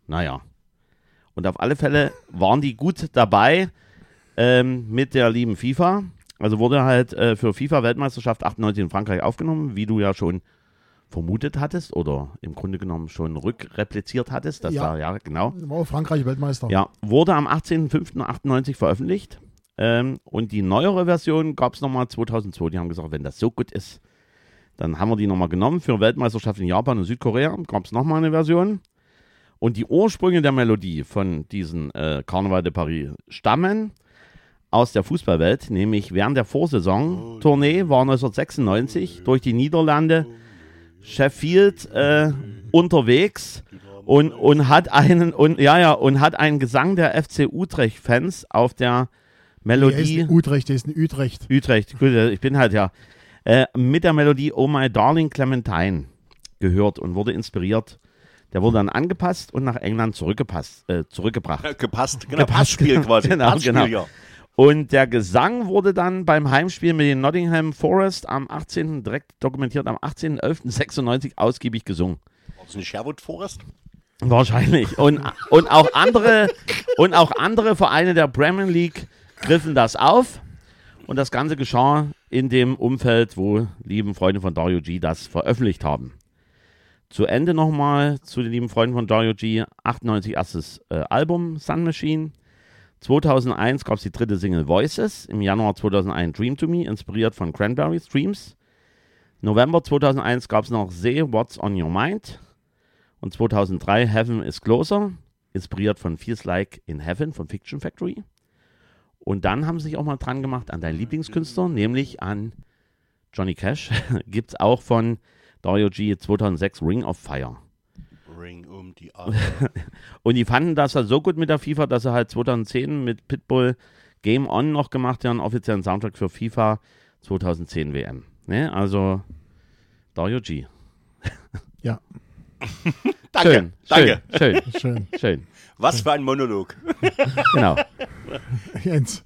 S2: Naja. Und auf alle Fälle waren die gut dabei ähm, mit der lieben FIFA. Also wurde halt äh, für FIFA-Weltmeisterschaft 98 in Frankreich aufgenommen, wie du ja schon vermutet hattest oder im Grunde genommen schon rückrepliziert hattest. Das
S1: Ja.
S2: war ja genau.
S1: War Frankreich Weltmeister.
S2: Ja, wurde am 18.05.98 veröffentlicht. Ähm, und die neuere Version gab es nochmal 2002. Die haben gesagt, wenn das so gut ist, dann haben wir die nochmal genommen. Für Weltmeisterschaft in Japan und Südkorea gab es nochmal eine Version. Und die Ursprünge der Melodie von diesen äh, Carnaval de Paris stammen aus der Fußballwelt, nämlich während der Vorsaison-Tournee war 1996 durch die Niederlande Sheffield äh, unterwegs und, und hat einen und ja ja und hat einen Gesang der FC Utrecht Fans auf der
S1: Der ist
S2: Melodie
S1: in Utrecht, der ist in Utrecht.
S2: Utrecht, gut, ich bin halt ja äh, mit der Melodie Oh My Darling Clementine gehört und wurde inspiriert. Der wurde dann angepasst und nach England zurückgepasst, äh, zurückgebracht.
S3: Ja, gepasst. Genau,
S2: Gepasst.
S3: Passspiel quasi.
S2: Genau,
S3: Passspiel,
S2: genau.
S3: ja.
S2: Und der Gesang wurde dann beim Heimspiel mit den Nottingham Forest am 18. direkt dokumentiert am 18.11.96 ausgiebig gesungen.
S3: War das nicht Sherwood Forest?
S2: Wahrscheinlich. Und, und auch andere und auch andere Vereine der Premier League griffen das auf. Und das Ganze geschah in dem Umfeld, wo lieben Freunde von Dario G das veröffentlicht haben. Zu Ende nochmal zu den lieben Freunden von Dario G. 98 erstes äh, Album Sun Machine. 2001 gab es die dritte Single Voices. Im Januar 2001 Dream to Me, inspiriert von Cranberry Streams. November 2001 gab es noch Say What's on Your Mind. Und 2003 Heaven is Closer. inspiriert von Feels Like in Heaven von Fiction Factory. Und dann haben sie sich auch mal dran gemacht an deinen Lieblingskünstler, nämlich an Johnny Cash. Gibt es auch von Dario G 2006 Ring of Fire.
S3: Ring um die Arme.
S2: Und die fanden das halt so gut mit der FIFA, dass sie halt 2010 mit Pitbull Game On noch gemacht haben, offiziellen Soundtrack für FIFA 2010 WM. Ne? Also Dario G.
S1: Ja,
S3: Danke,
S2: Schön,
S3: danke.
S2: schön, schön,
S1: schön.
S2: schön.
S3: Was für ein Monolog.
S2: Genau.
S1: Jens.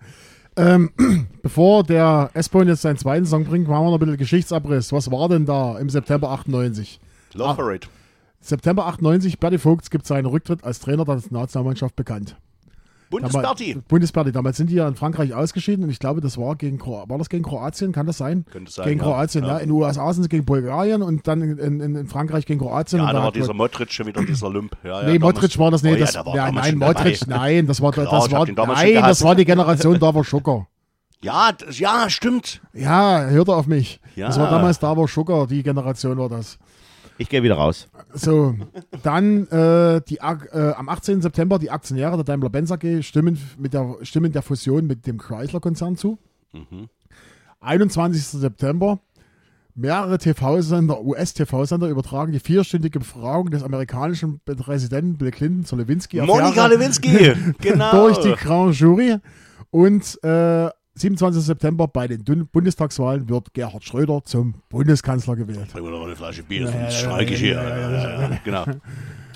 S1: Ähm, bevor der S-Bone jetzt seinen zweiten Song bringt, machen wir noch ein bisschen Geschichtsabriss. Was war denn da im September 98?
S3: Love for it.
S1: September 98, Berti Vogts gibt seinen Rücktritt als Trainer der Nationalmannschaft bekannt.
S3: Bundesparty.
S1: Damals- Bundesparty. Damals sind die ja in Frankreich ausgeschieden und ich glaube, das war gegen Kro war das gegen Kroatien, kann das sein?
S3: Könnte sein,
S1: Gegen
S3: ja.
S1: Kroatien, ja.
S3: Ja.
S1: In den USA sind sie gegen Bulgarien und dann in, in, in Frankreich gegen Kroatien.
S3: Ja,
S1: und
S3: da war dieser Modric schon wieder dieser Lump. Ja, ja,
S1: Nee, Modric war das nicht.
S3: Oh
S1: das,
S3: war
S1: ja, nein, Modric, nein, das war,
S3: Klar,
S1: das war, nein, das war die Generation Davor Schucker.
S3: Ja, das, ja, stimmt.
S1: Ja, hört auf mich.
S3: Ja.
S1: Das war damals Davor Schucker, die Generation war das.
S2: Ich gehe wieder raus.
S1: So, dann äh, die, äh, am 18. September die Aktionäre der Daimler-Benz AG stimmen, mit der, stimmen der Fusion mit dem Chrysler-Konzern zu. 21. September mehrere TV-Sender, US-TV-Sender übertragen die vierstündige Befragung des amerikanischen Präsidenten Bill Clinton zur Lewinsky-Affäre
S3: Monika Lewinsky. genau.
S1: durch die Grand Jury. Und äh, 27. September bei den Bundestagswahlen wird Gerhard Schröder zum Bundeskanzler gewählt.
S3: Bring mir noch mal eine Flasche Bier, sonst streike ich hier. Genau.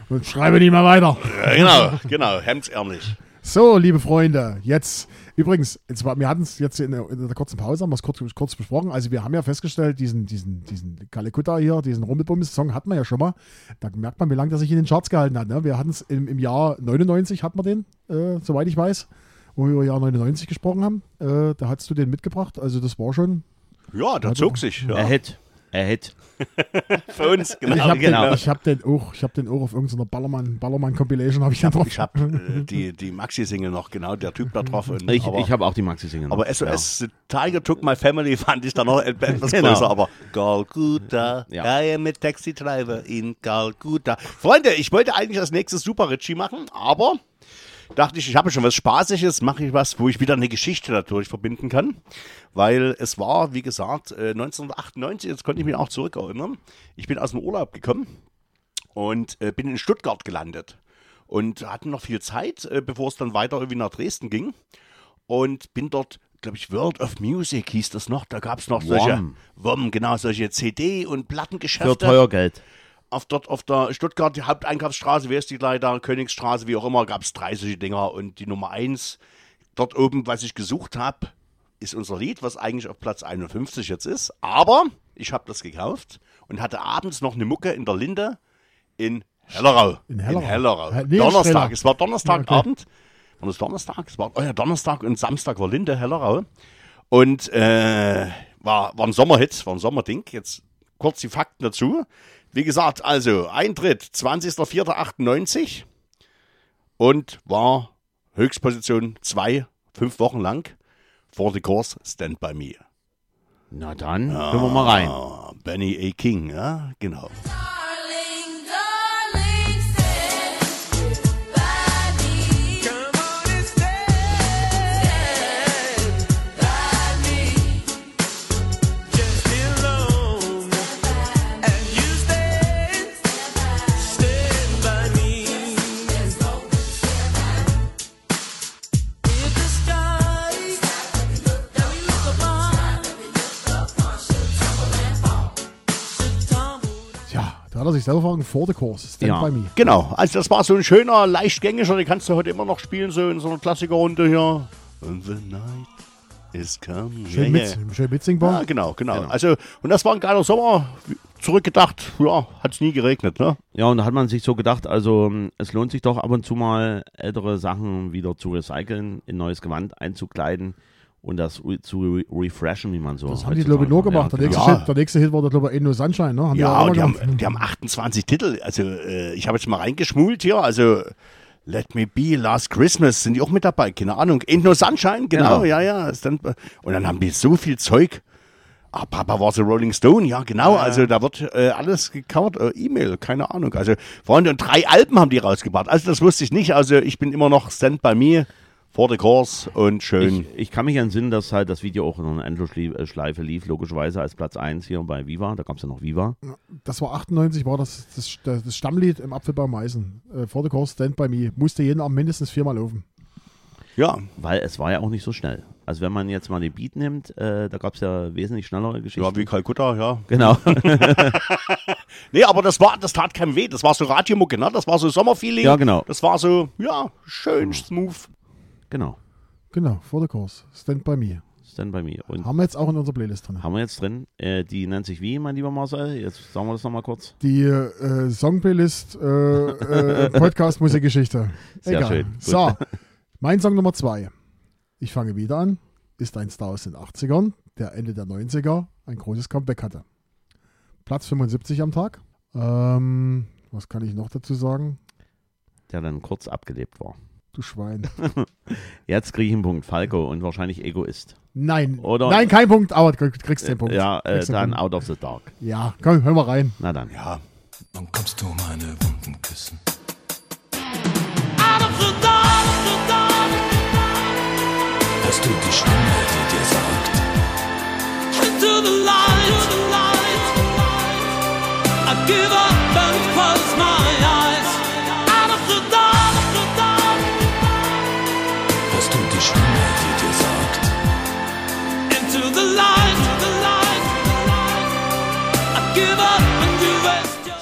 S1: Und schreibe nicht mehr weiter.
S3: Genau, genau, hemdsärmlich.
S1: So, liebe Freunde, jetzt übrigens, jetzt wir hatten es jetzt in der, in der kurzen Pause, haben wir es kurz, kurz besprochen. Also wir haben ja festgestellt, diesen, diesen, diesen Kalekutta hier, diesen Rummelbums-Song hatten wir ja schon mal. Da merkt man, wie lange der sich in den Charts gehalten hat. Ne? Wir hatten es im, im Jahr 99, hatten wir den, äh, soweit ich weiß, wo wir über Jahr 99 gesprochen haben. Äh, da hast du den mitgebracht. Also das war schon.
S3: Ja, der zog sich.
S2: Er
S3: Ja.
S2: hit. Er hit.
S3: Für uns, genau.
S1: ich habe
S2: genau.
S1: den, ich hab den auch, ich habe den auch auf irgendeiner Ballermann, Ballermann Compilation habe ich den drauf.
S3: Ich habe äh, die, die Maxi-Single noch, genau, der Typ da drauf. Und,
S2: Ich,
S3: aber,
S2: ich habe auch die Maxi singen.
S3: aber SOS, The Tiger Took My Family fand ich da noch etwas
S2: Genau.
S3: größer, aber Calcutta,
S2: Ja.
S3: I am a Taxi Driver in Calcutta. Freunde, ich wollte eigentlich als nächstes Super Richie machen, aber dachte ich, ich habe schon was Spaßiges, mache ich was, wo ich wieder eine Geschichte natürlich verbinden kann. Weil es war, wie gesagt, äh, 1998, jetzt konnte ich mich auch zurückerinnern. Ich bin aus dem Urlaub gekommen und äh, bin in Stuttgart gelandet. Und hatten noch viel Zeit, äh, bevor es dann weiter irgendwie nach Dresden ging. Und bin dort, glaube ich, World of Music hieß das noch. Da gab es noch solche,
S2: WOM.
S3: WOM, genau, solche CD- und Plattengeschäfte
S2: Für teuer Geld.
S3: Auf, dort auf der Stuttgart, die Haupteinkaufsstraße, wer ist die leider, Königsstraße, wie auch immer, gab es drei solche Dinger. Und die Nummer eins, dort oben, was ich gesucht habe, ist unser Lied, was eigentlich auf Platz 51 jetzt ist. Aber ich habe das gekauft und hatte abends noch eine Mucke in der Linde in Hellerau.
S1: In Hellerau.
S3: Hellerau.
S1: Ja, nee,
S3: Donnerstag. Es war Donnerstagabend.
S1: Ja,
S3: War das Donnerstag? Es war, oh ja, Donnerstag und Samstag war Linde, Hellerau. Und äh, war, war ein Sommerhit, war ein Sommerding. Jetzt kurz die Fakten dazu. Wie gesagt, also Eintritt 20.04.98 und war Höchstposition 2, fünf Wochen lang. For the course, Stand By Me.
S2: Na dann, hören wir mal rein.
S3: Ah, Benny A. King, ja, genau.
S1: Er sich selber fragen, vor the course, stand
S2: Ja.
S1: by me.
S3: Genau, also das war so ein schöner, leicht gängiger, den kannst du heute immer noch spielen, so in so einer Klassikerrunde hier. And the night is coming.
S1: Schön,
S3: Yeah,
S1: mit,
S3: yeah.
S1: schön mitsingbar.
S3: Ja, genau, genau, Also, und das war ein geiler Sommer. Zurückgedacht, ja, hat es nie geregnet, ne?
S2: Ja, und da hat man sich so gedacht, also es lohnt sich doch ab und zu mal ältere Sachen wieder zu recyceln, in neues Gewand einzukleiden und das re zu re refreshen, wie man so
S1: Das haben die, glaube ich, nur gemacht. Der nächste,
S3: Ja.
S1: Hit, der nächste Hit war, glaube ich, No Sunshine. Ne? Haben
S3: Ja, die
S1: mal
S3: haben, die haben 28 Titel. Also, äh, ich habe jetzt mal reingeschmult hier. Also, Let Me Be, Last Christmas sind die auch mit dabei. Keine Ahnung. No Sunshine, genau,
S2: Genau.
S3: ja, ja. Und dann haben die so viel Zeug Ah, Papa war so Rolling Stone, ja genau. Also da wird äh, alles gecovert, äh, E-Mail, keine Ahnung. Also Freunde, und drei Alben haben die rausgebracht. Also das wusste ich nicht. Also ich bin immer noch Stand by Me, for the course und schön.
S2: Ich, ich kann mich entsinnen, dass halt das Video auch in einer Endlosschleife lief, logischerweise als Platz 1 hier bei Viva. Da gab es ja noch Viva.
S1: Das war 98, war das das, das, Stammlied im Apfelbaum Meißen. Äh, For the Course, Stand By Me. Musste jeden Abend mindestens viermal laufen.
S3: ja,
S2: Weil es war ja auch nicht so schnell. Also wenn man jetzt mal den Beat nimmt, äh, da gab es ja wesentlich schnellere Geschichten.
S3: ja, wie Kalkutta, ja.
S2: genau.
S3: Nee, aber das war, das tat keinem weh. Das war so Radiomucke, ne? Das war so Sommerfeeling.
S2: Ja, genau.
S3: Das war so, ja, schön, smooth.
S2: Genau.
S1: Genau, For the Course, Stand By Me.
S2: Stand by me. Und
S1: Haben wir jetzt auch in unserer Playlist drin.
S2: haben wir jetzt drin. Äh, die nennt sich wie, mein lieber Marcel? Jetzt sagen wir das nochmal kurz.
S1: Die äh, Songplaylist äh, äh, Podcast Musikgeschichte.
S2: Sehr
S1: Egal.
S2: schön. Gut.
S1: So, mein Song Nummer zwei. Ich fange wieder an. Ist ein Star aus den 80ern, der Ende der 90er ein großes Comeback hatte. Platz 75 am Tag. Ähm, was kann ich noch dazu sagen?
S2: Der dann kurz abgelebt war.
S1: Du Schwein.
S2: Jetzt kriege ich einen Punkt. Falco und wahrscheinlich Egoist.
S1: Nein,
S2: Oder-
S1: nein, kein Punkt, aber du kriegst den Punkt.
S2: Ja, äh, dann
S1: Punkt.
S2: Out of the Dark.
S1: Ja, komm, hör mal rein.
S2: Na dann.
S3: Ja,
S5: Wann kommst du meine Wunden küssen?
S6: Out of the dark, the dark,
S5: Hörst du die Stimme, die dir sagt,
S6: into the light, the light. I give up and close my eyes.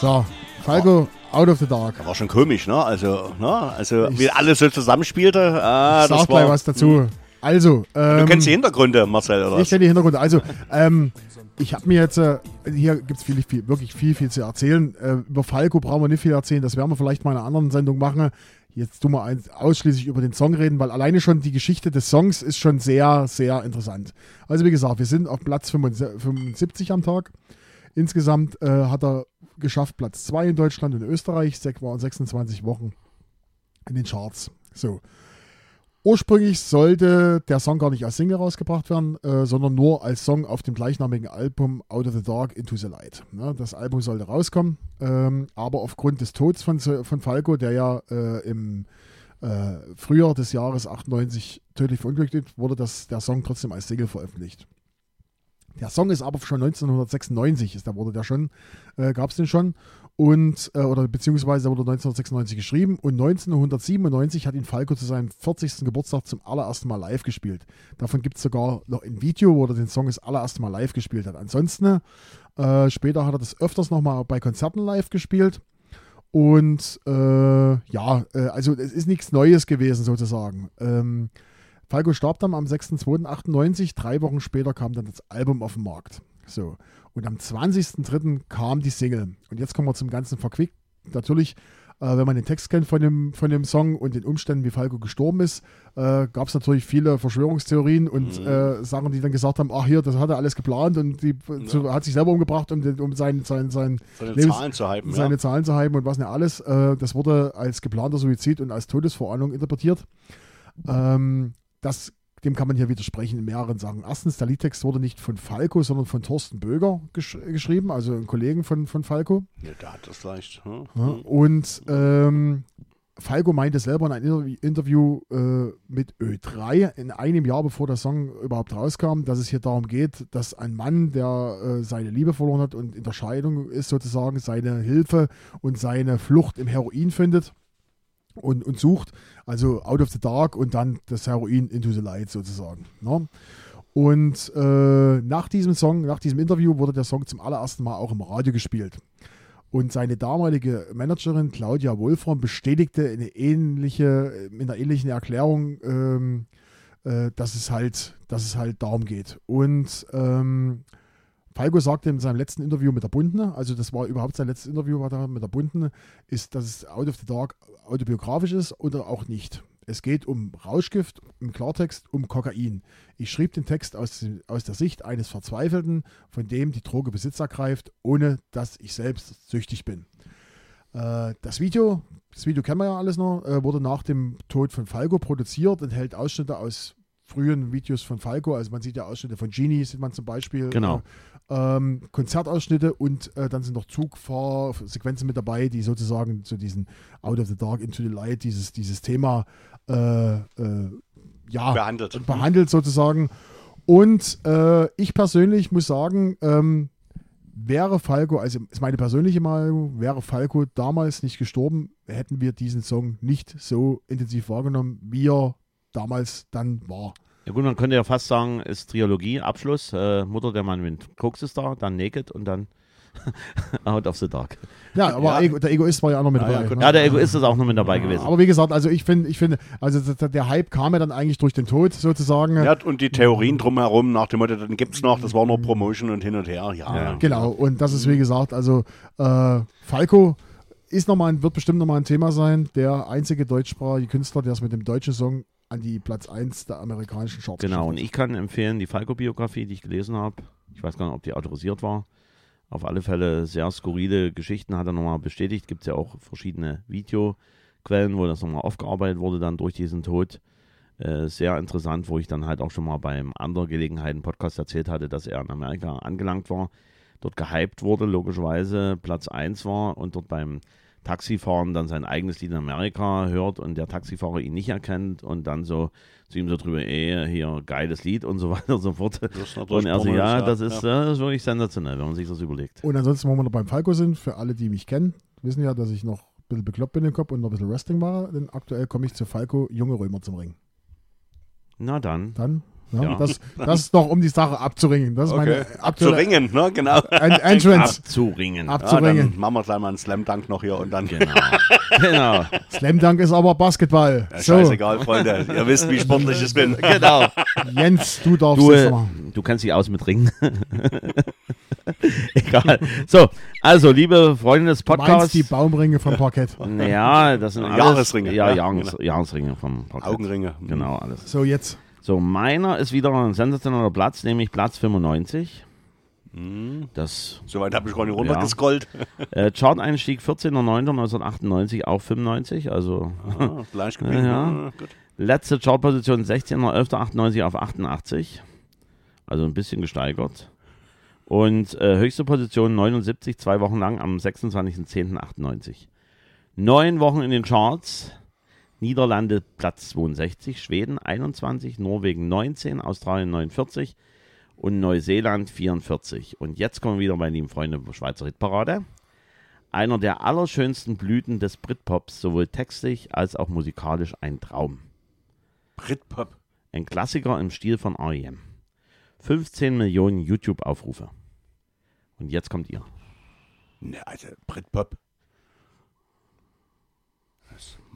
S1: So, Falco, Out of the Dark.
S3: war schon komisch, ne? Also, ne? Also, wie alles so zusammenspielte. Ah,
S1: Sag
S3: das
S1: gleich was dazu. Also,
S3: Du
S1: ähm,
S3: kennst die Hintergründe, Marcel, oder
S1: ich kenne die Hintergründe. Also, ähm, ich habe mir jetzt, äh, hier gibt es viel, viel, wirklich viel, viel zu erzählen. Äh, über Falco brauchen wir nicht viel erzählen. Das werden wir vielleicht mal in einer anderen Sendung machen. Jetzt tun wir ausschließlich über den Song reden, weil alleine schon die Geschichte des Songs ist schon sehr, sehr interessant. Also, wie gesagt, wir sind auf Platz 75 am Tag. Insgesamt äh, hat er geschafft Platz 2 in Deutschland und Österreich. Sek waren 26 Wochen in den Charts. So. Ursprünglich sollte der Song gar nicht als Single rausgebracht werden, äh, sondern nur als Song auf dem gleichnamigen Album Out of the Dark Into the Light. Ne, das Album sollte rauskommen, ähm, aber aufgrund des Todes von, von Falco, der ja äh, im äh, Frühjahr des Jahres 98 tödlich verunglückt wurde das, der Song trotzdem als Single veröffentlicht. Der Song ist aber schon 1996, ist, da wurde der schon, äh, gab es den schon und äh, oder beziehungsweise wurde 1996 geschrieben und 1997 hat ihn Falco zu seinem 40. Geburtstag zum allerersten Mal live gespielt. Davon gibt es sogar noch ein Video, wo er den Song das allererste Mal live gespielt hat. Ansonsten äh, später hat er das öfters nochmal bei Konzerten live gespielt. Und äh, ja, äh, also es ist nichts Neues gewesen sozusagen. Ähm, Falco starb dann am 6.2.98, drei Wochen später kam dann das Album auf den Markt. So. Und am 20.03. kam die Single. Und jetzt kommen wir zum ganzen Verquick. Natürlich, äh, wenn man den Text kennt von dem, von dem Song und den Umständen, wie Falco gestorben ist, äh, gab es natürlich viele Verschwörungstheorien und äh, Sachen, die dann gesagt haben, ach hier, das hat er alles geplant und die so, hat sich selber umgebracht, um, um sein, sein, sein
S3: Seine
S1: Lebens-
S3: Zahlen zu hypen,
S1: seine
S3: ja.
S1: Zahlen zu hypen und was nicht alles. Äh, das wurde als geplanter Suizid und als Todesvorahnung interpretiert. Ähm, das, dem kann man hier widersprechen in mehreren Sachen. Erstens, der Liedtext wurde nicht von Falco, sondern von Thorsten Böger gesch geschrieben, also einem Kollegen von, von Falco.
S3: Ja, der hat das vielleicht. Hm?
S1: Und ähm, Falco meinte selber in einem Interview- Interview äh, mit Ö3 in einem Jahr bevor der Song überhaupt rauskam, dass es hier darum geht, dass ein Mann, der äh, seine Liebe verloren hat und in der Scheidung ist, sozusagen seine Hilfe und seine Flucht im Heroin findet und, und sucht, also Out of the Dark und dann das Heroin into the Light sozusagen. Ne? Und äh, nach diesem Song, nach diesem Interview wurde der Song zum allerersten Mal auch im Radio gespielt. Und seine damalige Managerin Claudia Wolfram bestätigte in, ähnliche, in einer ähnlichen Erklärung, ähm, äh, dass, es halt, dass es halt darum geht. Und ähm, Falco sagte in seinem letzten Interview mit der Bundene, also das war überhaupt sein letztes Interview mit der Bundene, ist, dass es Out of the Dark autobiografisch ist oder auch nicht. Es geht um Rauschgift, im Klartext um Kokain. Ich schrieb den Text aus, aus der Sicht eines Verzweifelten, von dem die Droge Besitz ergreift, ohne dass ich selbst süchtig bin. Äh, das Video, das Video kennen wir ja alles noch, äh, wurde nach dem Tod von Falco produziert, enthält Ausschnitte aus frühen Videos von Falco. Also man sieht ja Ausschnitte von Genie, sieht man zum Beispiel.
S2: Genau.
S1: Äh, ähm, Konzertausschnitte und äh, dann sind noch Zugfahrsequenzen mit dabei, die sozusagen zu diesen Out of the Dark into the Light, dieses, dieses Thema äh, äh, ja,
S3: Behandelt.
S1: behandelt sozusagen. Und äh, ich persönlich muss sagen, ähm, wäre Falco, also ist meine persönliche Meinung, wäre Falco damals nicht gestorben, hätten wir diesen Song nicht so intensiv wahrgenommen, wie er damals dann war.
S2: Ja gut, man könnte ja fast sagen, ist Trilogie, Abschluss, äh, Mutter der Mann mit Koks ist da, dann Naked und dann Out of the Dark.
S1: Ja, aber
S3: Ja.
S1: Ego, der Egoist war ja auch noch mit
S3: Ja, ja,
S1: dabei.
S3: gut.
S1: ne?
S2: Ja, der Egoist ist auch noch mit dabei gewesen.
S1: aber wie gesagt, also ich finde, ich finde, also der, Hype kam ja dann eigentlich durch den Tod sozusagen.
S3: Ja, und die Theorien drumherum nach dem Motto, dann gibt's noch, das war nur Promotion und hin und her. Ja,
S2: Ja.
S1: Genau, und das ist wie gesagt, also äh, Falco ist noch mal ein, wird bestimmt nochmal ein Thema sein. Der einzige deutschsprachige Künstler, der es mit dem deutschen Song an die Platz 1 der amerikanischen Charts
S2: Genau, und ich kann empfehlen, die Falco-Biografie, die ich gelesen habe, ich weiß gar nicht, ob die autorisiert war, auf alle Fälle sehr skurrile Geschichten hat er nochmal bestätigt. Gibt es ja auch verschiedene Videoquellen, wo das nochmal aufgearbeitet wurde, dann durch diesen Tod. Äh, sehr interessant, wo ich dann halt auch schon mal beim anderen Gelegenheiten Podcast erzählt hatte, dass er in Amerika angelangt war, dort gehypt wurde, logischerweise Platz 1 war und dort beim Taxifahren dann sein eigenes Lied in Amerika hört und der Taxifahrer ihn nicht erkennt und dann so zu ihm so drüber, ey, hier, geiles Lied und so weiter und so fort. Und er so, ja, das ist,
S3: ja.
S2: äh, das ist wirklich sensationell, wenn man sich das überlegt.
S1: Und ansonsten, wo wir noch beim Falco sind, für alle, die mich kennen, wissen ja, dass ich noch ein bisschen bekloppt bin im Kopf und noch ein bisschen Wrestling mache. Denn aktuell komme ich zu Falco, junge Römer zum Ring.
S2: Na dann.
S1: Dann, ja,
S2: Ja.
S1: Das, das ist noch, um die Sache abzuringen. Das ist meine
S3: Zu
S1: aktuelle
S3: ringen, ne? Genau.
S1: En Entrance
S2: Abzuringen.
S3: Ja,
S1: abzuringen.
S3: dann machen wir gleich mal einen Slam Dunk noch hier und dann.
S2: Genau. genau.
S1: Slam Dunk ist aber Basketball.
S3: Ja,
S1: so,
S3: Scheißegal, Freunde. Ihr wisst, wie sportlich ich bin.
S2: genau.
S1: Jens, du darfst
S2: Du, äh,
S1: machen.
S2: du kennst dich aus mit Ringen. Egal. So, also, liebe Freunde des
S1: Du meinst
S2: Podcasts.
S1: die Baumringe vom Parkett.
S2: Ja, das sind alles,
S3: Jahresringe.
S2: Ja,
S3: Ja,
S2: Jahres,
S3: genau.
S2: Jahresringe vom Podcast.
S3: Augenringe.
S2: Genau, alles.
S1: So, jetzt.
S2: So, meiner ist wieder ein sensationeller Platz, nämlich Platz 95.
S3: Hm.
S2: Das
S3: Soweit habe ich nicht runtergescrollt.
S2: äh, Chart-Einstieg 14.09.1998 auf 95, also
S3: Ah, gleich geblieben.
S2: Ja.
S3: Gut.
S2: letzte Chartposition 16.11.98 auf 88, also ein bisschen gesteigert. Und äh, höchste Position 79, zwei Wochen lang am 26.10.98. Neun Wochen in den Charts. Niederlande Platz 62, Schweden 21, Norwegen 19, Australien 49 und Neuseeland 44. Und jetzt kommen wir wieder, meine lieben Freunde, Schweizer Hitparade. Einer der allerschönsten Blüten des Britpops, sowohl textlich als auch musikalisch ein Traum.
S3: Britpop.
S2: Ein Klassiker im Stil von R.E.M. 15 Millionen YouTube-Aufrufe. Und jetzt kommt ihr.
S3: Ne, also Britpop.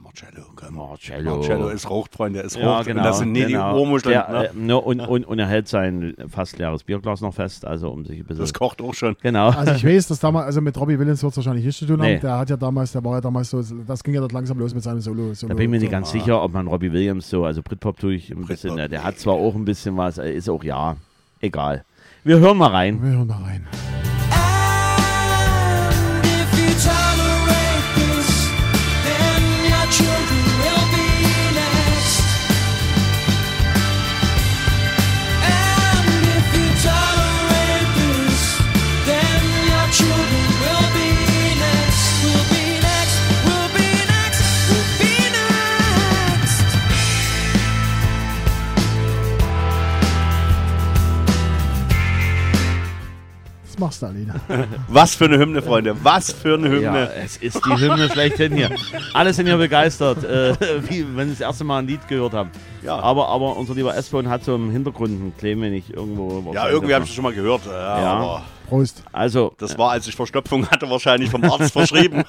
S3: Marcello, komm.
S2: Marcello.
S3: Marcello ist raucht, Freunde, ist
S2: Ja,
S3: raucht.
S2: genau.
S3: Und das sind nie
S2: genau.
S3: die Ohrmuscheln.
S2: Der,
S3: ne?
S2: äh, ne, und, und, und er hält sein fast leeres Bierglas noch fest, also um sich ein bisschen.
S3: Das kocht auch schon.
S2: genau.
S1: Also ich weiß, dass damals, also mit Robbie Williams wird es wahrscheinlich nichts zu tun haben.
S2: Nee.
S1: Der hat ja damals, der war ja damals so, das ging ja dort langsam los mit seinem Solo. Solo
S2: Da bin ich mir nicht ganz sicher, ob man Robbie Williams so, also Britpop tue ich ein bisschen,
S3: Britpop.
S2: der hat zwar auch ein bisschen was, äh, ist auch ja, egal. Wir hören mal rein.
S1: Wir hören da rein. Machst du, Alina.
S3: Was für eine Hymne, Freunde. Was für eine
S2: Ja,
S3: Hymne.
S2: es ist die Hymne schlechthin hier. Alle sind hier begeistert, äh, wie wenn sie das erste Mal ein Lied gehört haben.
S3: Ja.
S2: Aber, aber unser lieber S-Phone hat so im Hintergrund einen Claim, wenn ich irgendwo.
S3: Ja, irgendwie habe ich das schon mal gehört. Ja,
S2: Ja.
S3: aber
S1: Prost.
S2: Also,
S3: das war, als ich Verstopfung hatte, wahrscheinlich vom Arzt verschrieben.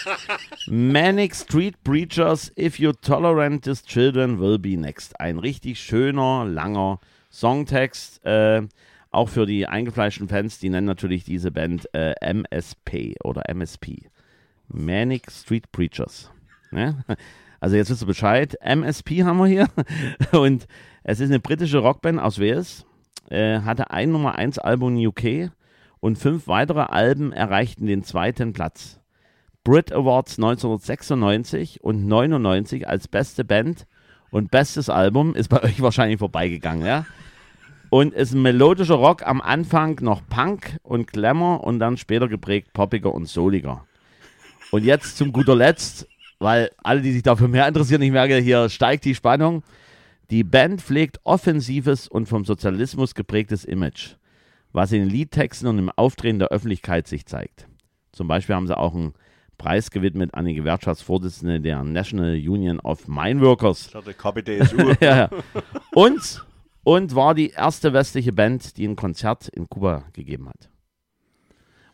S2: Manic Street Preachers, If You Tolerant These Children Will Be Next. Ein richtig schöner, langer Songtext. Äh, auch für die eingefleischten Fans, die nennen natürlich diese Band äh, MSP oder MSP. Manic Street Preachers. Ne? Also jetzt wisst ihr Bescheid. MSP haben wir hier. Und es ist eine britische Rockband aus Wales. Äh, hatte ein Nummer 1 Album in UK und fünf weitere Alben erreichten den zweiten Platz. Brit Awards 1996 und 99 als beste Band Und bestes Album ist bei euch wahrscheinlich vorbeigegangen, ja? Und ist ein melodischer Rock, am Anfang noch Punk und Glamour und dann später geprägt poppiger und souliger. Und jetzt zum guter Letzt, weil alle, die sich dafür mehr interessieren, ich merke, hier steigt die Spannung. Die Band pflegt offensives und vom Sozialismus geprägtes Image, was in den Liedtexten und im Auftreten der Öffentlichkeit sich zeigt. Zum Beispiel haben sie auch einen Preis gewidmet an die Gewerkschaftsvorsitzende der National Union of Mine Workers.
S3: KPDSU.
S2: ja, ja. Und, und war die erste westliche Band, die ein Konzert in Kuba gegeben hat.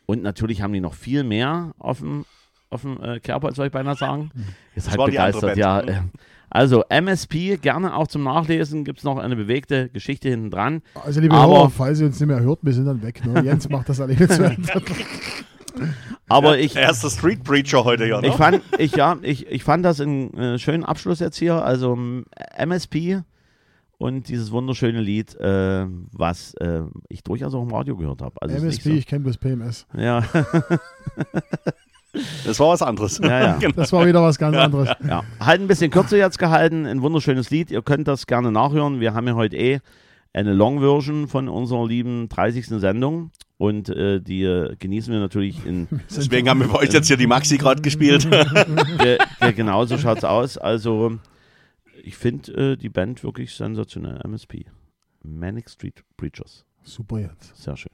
S2: Und natürlich haben die noch viel mehr auf dem, auf dem äh, Kerbholz, soll ich beinahe sagen. Ist halt
S3: war die andere
S2: begeistert, ja. Äh, Also MSP, gerne auch zum Nachlesen, gibt es noch eine bewegte Geschichte hinten dran.
S1: Also liebe
S2: Aber-
S1: Hörer, falls ihr uns nicht mehr hört, wir sind dann weg. Ne? Jens macht das alleine zu Ende.
S2: Aber ich,
S3: Er ist der Street Preacher heute ja, ne?
S2: ich, fand, ich, ja, ich, ich fand das einen äh, schönen Abschluss jetzt hier. Also MSP und dieses wunderschöne Lied, äh, was äh, ich durchaus auch im Radio gehört habe. Also
S1: MSP, ich kenne bloß PMS.
S2: so, ja,
S3: Das war was anderes.
S2: ja, ja.
S3: Genau.
S1: Das war wieder was ganz anderes.
S2: Ja, halt ein bisschen kürzer jetzt gehalten, ein wunderschönes Lied. Ihr könnt das gerne nachhören. Wir haben ja heute eh eine Long-Version von unserer lieben 30. Sendung und äh, die äh, genießen wir natürlich in.
S3: Deswegen haben wir bei euch jetzt hier die Maxi gerade gespielt.
S2: ge, ge, genau so schaut's aus. Also, ich finde äh, die Band wirklich sensationell. MSP. Manic Street Preachers.
S1: Super jetzt.
S2: Sehr schön.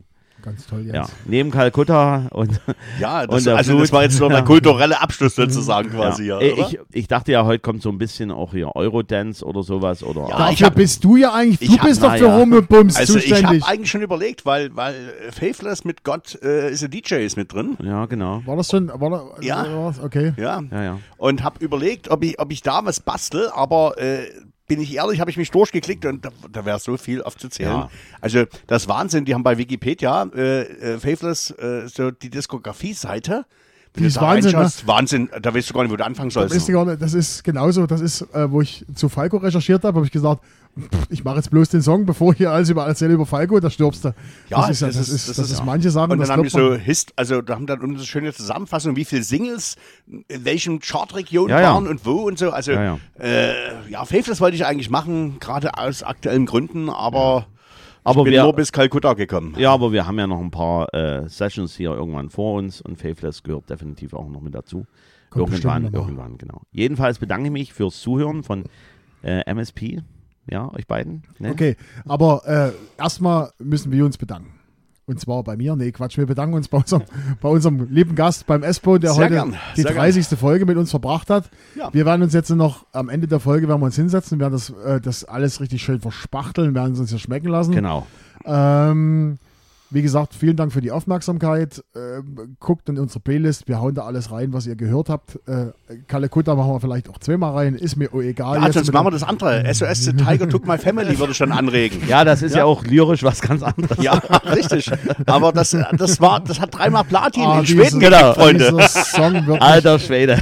S1: Ganz toll jetzt.
S2: Ja, neben Kalkutta und
S3: Ja,
S2: Und
S3: das,
S2: der
S3: also
S2: Flut.
S3: das war jetzt noch der kulturelle Abschluss sozusagen quasi.
S2: ja.
S3: Ja, oder?
S2: ich, ich dachte ja, heute kommt so ein bisschen auch hier Eurodance oder sowas. Oder
S3: Ja,
S1: Dafür
S3: ich hab-
S1: bist du ja eigentlich, du
S3: ich hab-
S1: bist doch für
S2: ja.
S1: Rummebums
S3: Also ich
S1: zuständig.
S3: habe eigentlich schon überlegt, weil, weil äh, Faithless mit Gott äh, ist ein DJ ist mit drin.
S2: ja, genau.
S1: war das schon? War da,
S3: Ja.
S1: war das? Okay.
S3: Ja.
S2: Ja, ja.
S3: Und habe überlegt, ob ich, ob ich da was bastel, aber äh, bin ich ehrlich, habe ich mich durchgeklickt und da, da wäre so viel aufzuzählen.
S2: Ja.
S3: Also das Wahnsinn, die haben bei Wikipedia äh, äh, Faithless äh, so die Diskografie-Seite. Wenn
S1: Die ist Wahnsinn, ne?
S3: Wahnsinn, da weißt du gar nicht, wo du anfangen sollst.
S1: Weißt du gar nicht, das ist genauso, das ist, äh, wo ich zu Falco recherchiert habe, habe ich gesagt, pff, ich mache jetzt bloß den Song, bevor ich hier alles über erzähle über Falco, da stirbst du.
S3: Ja,
S1: das ist, ja- das ist, das ist,
S3: ja.
S1: manche Sachen,
S3: Und
S1: das
S3: dann haben die so Hist, also da haben dann eine schöne Zusammenfassung, wie viele Singles in welchem Chartregion
S2: Ja, ja.
S3: waren und wo und so. Also
S2: Ja,
S3: ja, Äh, ja Faithless wollte ich eigentlich machen, gerade aus aktuellen Gründen, aber,
S2: Aber
S3: ich bin
S2: wir-
S3: nur bis Kalkutta gekommen.
S2: Ja, aber wir haben ja noch ein paar äh, Sessions hier irgendwann vor uns und Faithless gehört definitiv auch noch mit dazu.
S1: Kommt
S2: irgendwann, irgendwann, genau. Jedenfalls bedanke ich mich fürs Zuhören von äh, MSP. Ja, euch beiden. Ne?
S1: Okay, aber äh, erstmal müssen wir uns bedanken. Und zwar bei mir, nee, Quatsch, wir bedanken uns bei unserem, bei unserem lieben Gast beim Espo, der
S3: Sehr
S1: heute
S3: gern,
S1: die
S3: sehr
S1: 30. Folge mit uns verbracht hat.
S3: Ja.
S1: Wir werden uns jetzt noch am Ende der Folge werden wir uns hinsetzen, werden das, äh, das alles richtig schön verspachteln, werden es uns hier schmecken lassen.
S2: Genau.
S1: Ähm, wie gesagt, vielen Dank für die Aufmerksamkeit. Ähm, guckt in unsere Playlist. Wir hauen da alles rein, was ihr gehört habt. Äh, Kalekutta machen wir vielleicht auch zweimal rein. Ist mir oh egal.
S3: Ja,
S1: Jetzt
S3: sonst machen wir das andere. SOS The Tiger Took My Family würde ich schon anregen.
S2: Ja, das ist ja, auch lyrisch was ganz anderes.
S3: Ja, richtig. Aber das, das war, das hat dreimal Platin
S1: Ah,
S3: in
S1: dieses-
S3: Schweden
S2: Genau.
S3: gekriegt, Freunde.
S1: Dieser Song wird mich,
S2: Alter Schwede.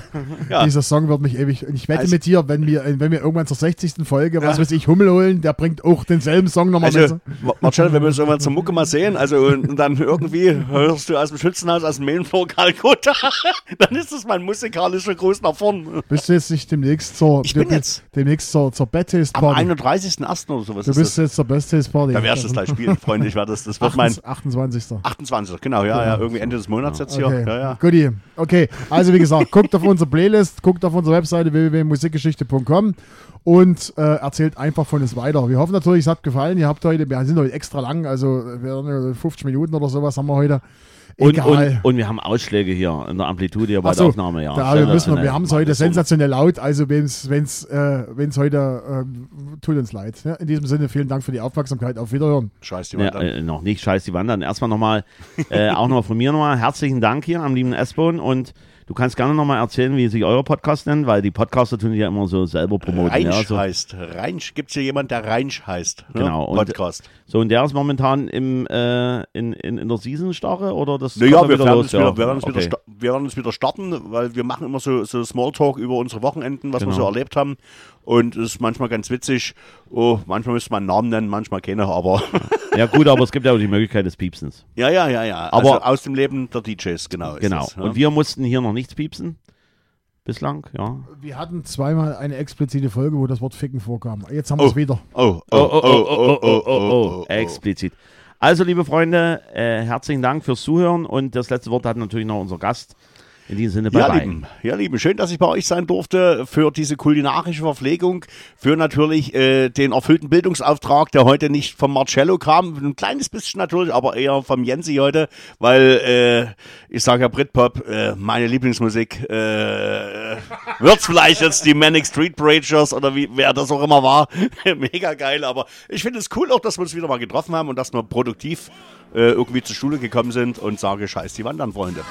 S3: Ja.
S1: dieser Song wird mich ewig. Ich wette
S3: Also-
S1: mit dir, wenn wir, wenn wir irgendwann zur 60. Folge, was
S3: Ja.
S1: weiß ich, Hummel holen, der bringt auch denselben Song nochmal
S3: Also,
S1: mit.
S3: Marcel, wenn wir uns irgendwann zur Mucke mal sehen, also und dann irgendwie hörst du aus dem Schützenhaus, aus dem Mainfloor Kalkutta, dann ist das mein musikalischer Gruß nach vorn.
S1: Bist du jetzt nicht demnächst zur,
S3: Ich bin
S1: du-
S3: jetzt-
S1: demnächst zur, zur Bad Taste
S3: Am
S1: Party?
S3: 31.01. oder sowas
S1: Du
S3: ist
S1: bist
S3: das.
S1: jetzt zur Best Taste Party.
S3: Da werde ich das gleich spielen, Freunde. Ich werde das, das wird mein
S1: 28.
S3: 28. Genau, ja, ja, irgendwie Ende des Monats jetzt hier.
S1: Okay,
S3: Ja, ja.
S1: Guti. Okay, also wie gesagt, guckt auf unsere Playlist, guckt auf unsere Webseite www.musikgeschichte.com und äh, erzählt einfach von uns weiter. Wir hoffen natürlich, es hat gefallen. Ihr habt heute, wir sind heute extra lang, also wir haben 50 Minuten oder sowas haben wir heute.
S2: Und,
S1: Egal.
S2: und, und wir haben Ausschläge hier in der Amplitude hier bei
S1: so,
S2: der Aufnahme. Ja.
S1: da wir, müssen wir, haben es heute sensationell laut, also wenn es wenn's, äh, wenn's heute, ähm, tut uns leid. Ja, in diesem Sinne, vielen Dank für die Aufmerksamkeit. Auf Wiederhören.
S3: Scheiß die
S2: Ja,
S3: Wand an.
S2: äh, noch nicht, scheiß die Wand an. Erstmal nochmal, äh, auch nochmal von mir nochmal herzlichen Dank hier am lieben S-Bone und du kannst gerne nochmal erzählen, wie sich euer Podcast nennt, weil die Podcaster tun sich ja immer so selber promoten.
S3: Reinsch
S2: Ja, so,
S3: heißt. Reinsch, gibt es hier jemand, der Reinsch heißt? Ne?
S2: Genau, und-
S3: Podcast.
S2: So, und der ist momentan im, äh, in, in, in der Season-Starre oder das
S3: Naja, wir werden,
S2: los?
S3: wieder,
S2: Ja,
S3: wir, werden uns wieder
S2: okay.
S3: sta- wir werden uns wieder starten, weil wir machen immer so, so Smalltalk über unsere Wochenenden, was wir
S2: Genau.
S3: so erlebt haben. Und es ist manchmal ganz witzig. Oh, manchmal müsste man einen Namen nennen, manchmal keine, aber
S2: Ja gut, aber es gibt ja auch die Möglichkeit des Piepsens.
S3: ja, ja, ja, ja.
S2: Aber-
S3: also aus dem Leben der DJs, genau. ist
S2: Genau.
S3: Das, ja.
S2: Und wir mussten hier noch nichts piepsen. Bislang, ja.
S1: Wir hatten zweimal eine explizite Folge, wo das Wort Ficken vorkam. Jetzt haben wir es wieder.
S3: Oh,
S2: Oh, oh, oh, oh, oh, oh, oh, explizit. Also, liebe Freunde, äh, herzlichen Dank fürs Zuhören und das letzte Wort hat natürlich noch unser Gast. In diesem Sinne, bye
S3: Ja,
S2: bye.
S3: lieben, ja, lieben, schön, dass ich bei euch sein durfte für diese kulinarische Verpflegung, für natürlich äh, den erfüllten Bildungsauftrag, der heute nicht vom Marcello kam, ein kleines bisschen natürlich, aber eher vom Jensi heute, weil äh, ich sage ja Britpop, äh, meine Lieblingsmusik, äh, wird's vielleicht jetzt die Manic Street Preachers oder wie wer das auch immer war, mega geil, aber ich finde es cool auch, dass wir uns wieder mal getroffen haben und dass wir produktiv äh, irgendwie zur Schule gekommen sind und sage, scheiß die Wandern, Freunde.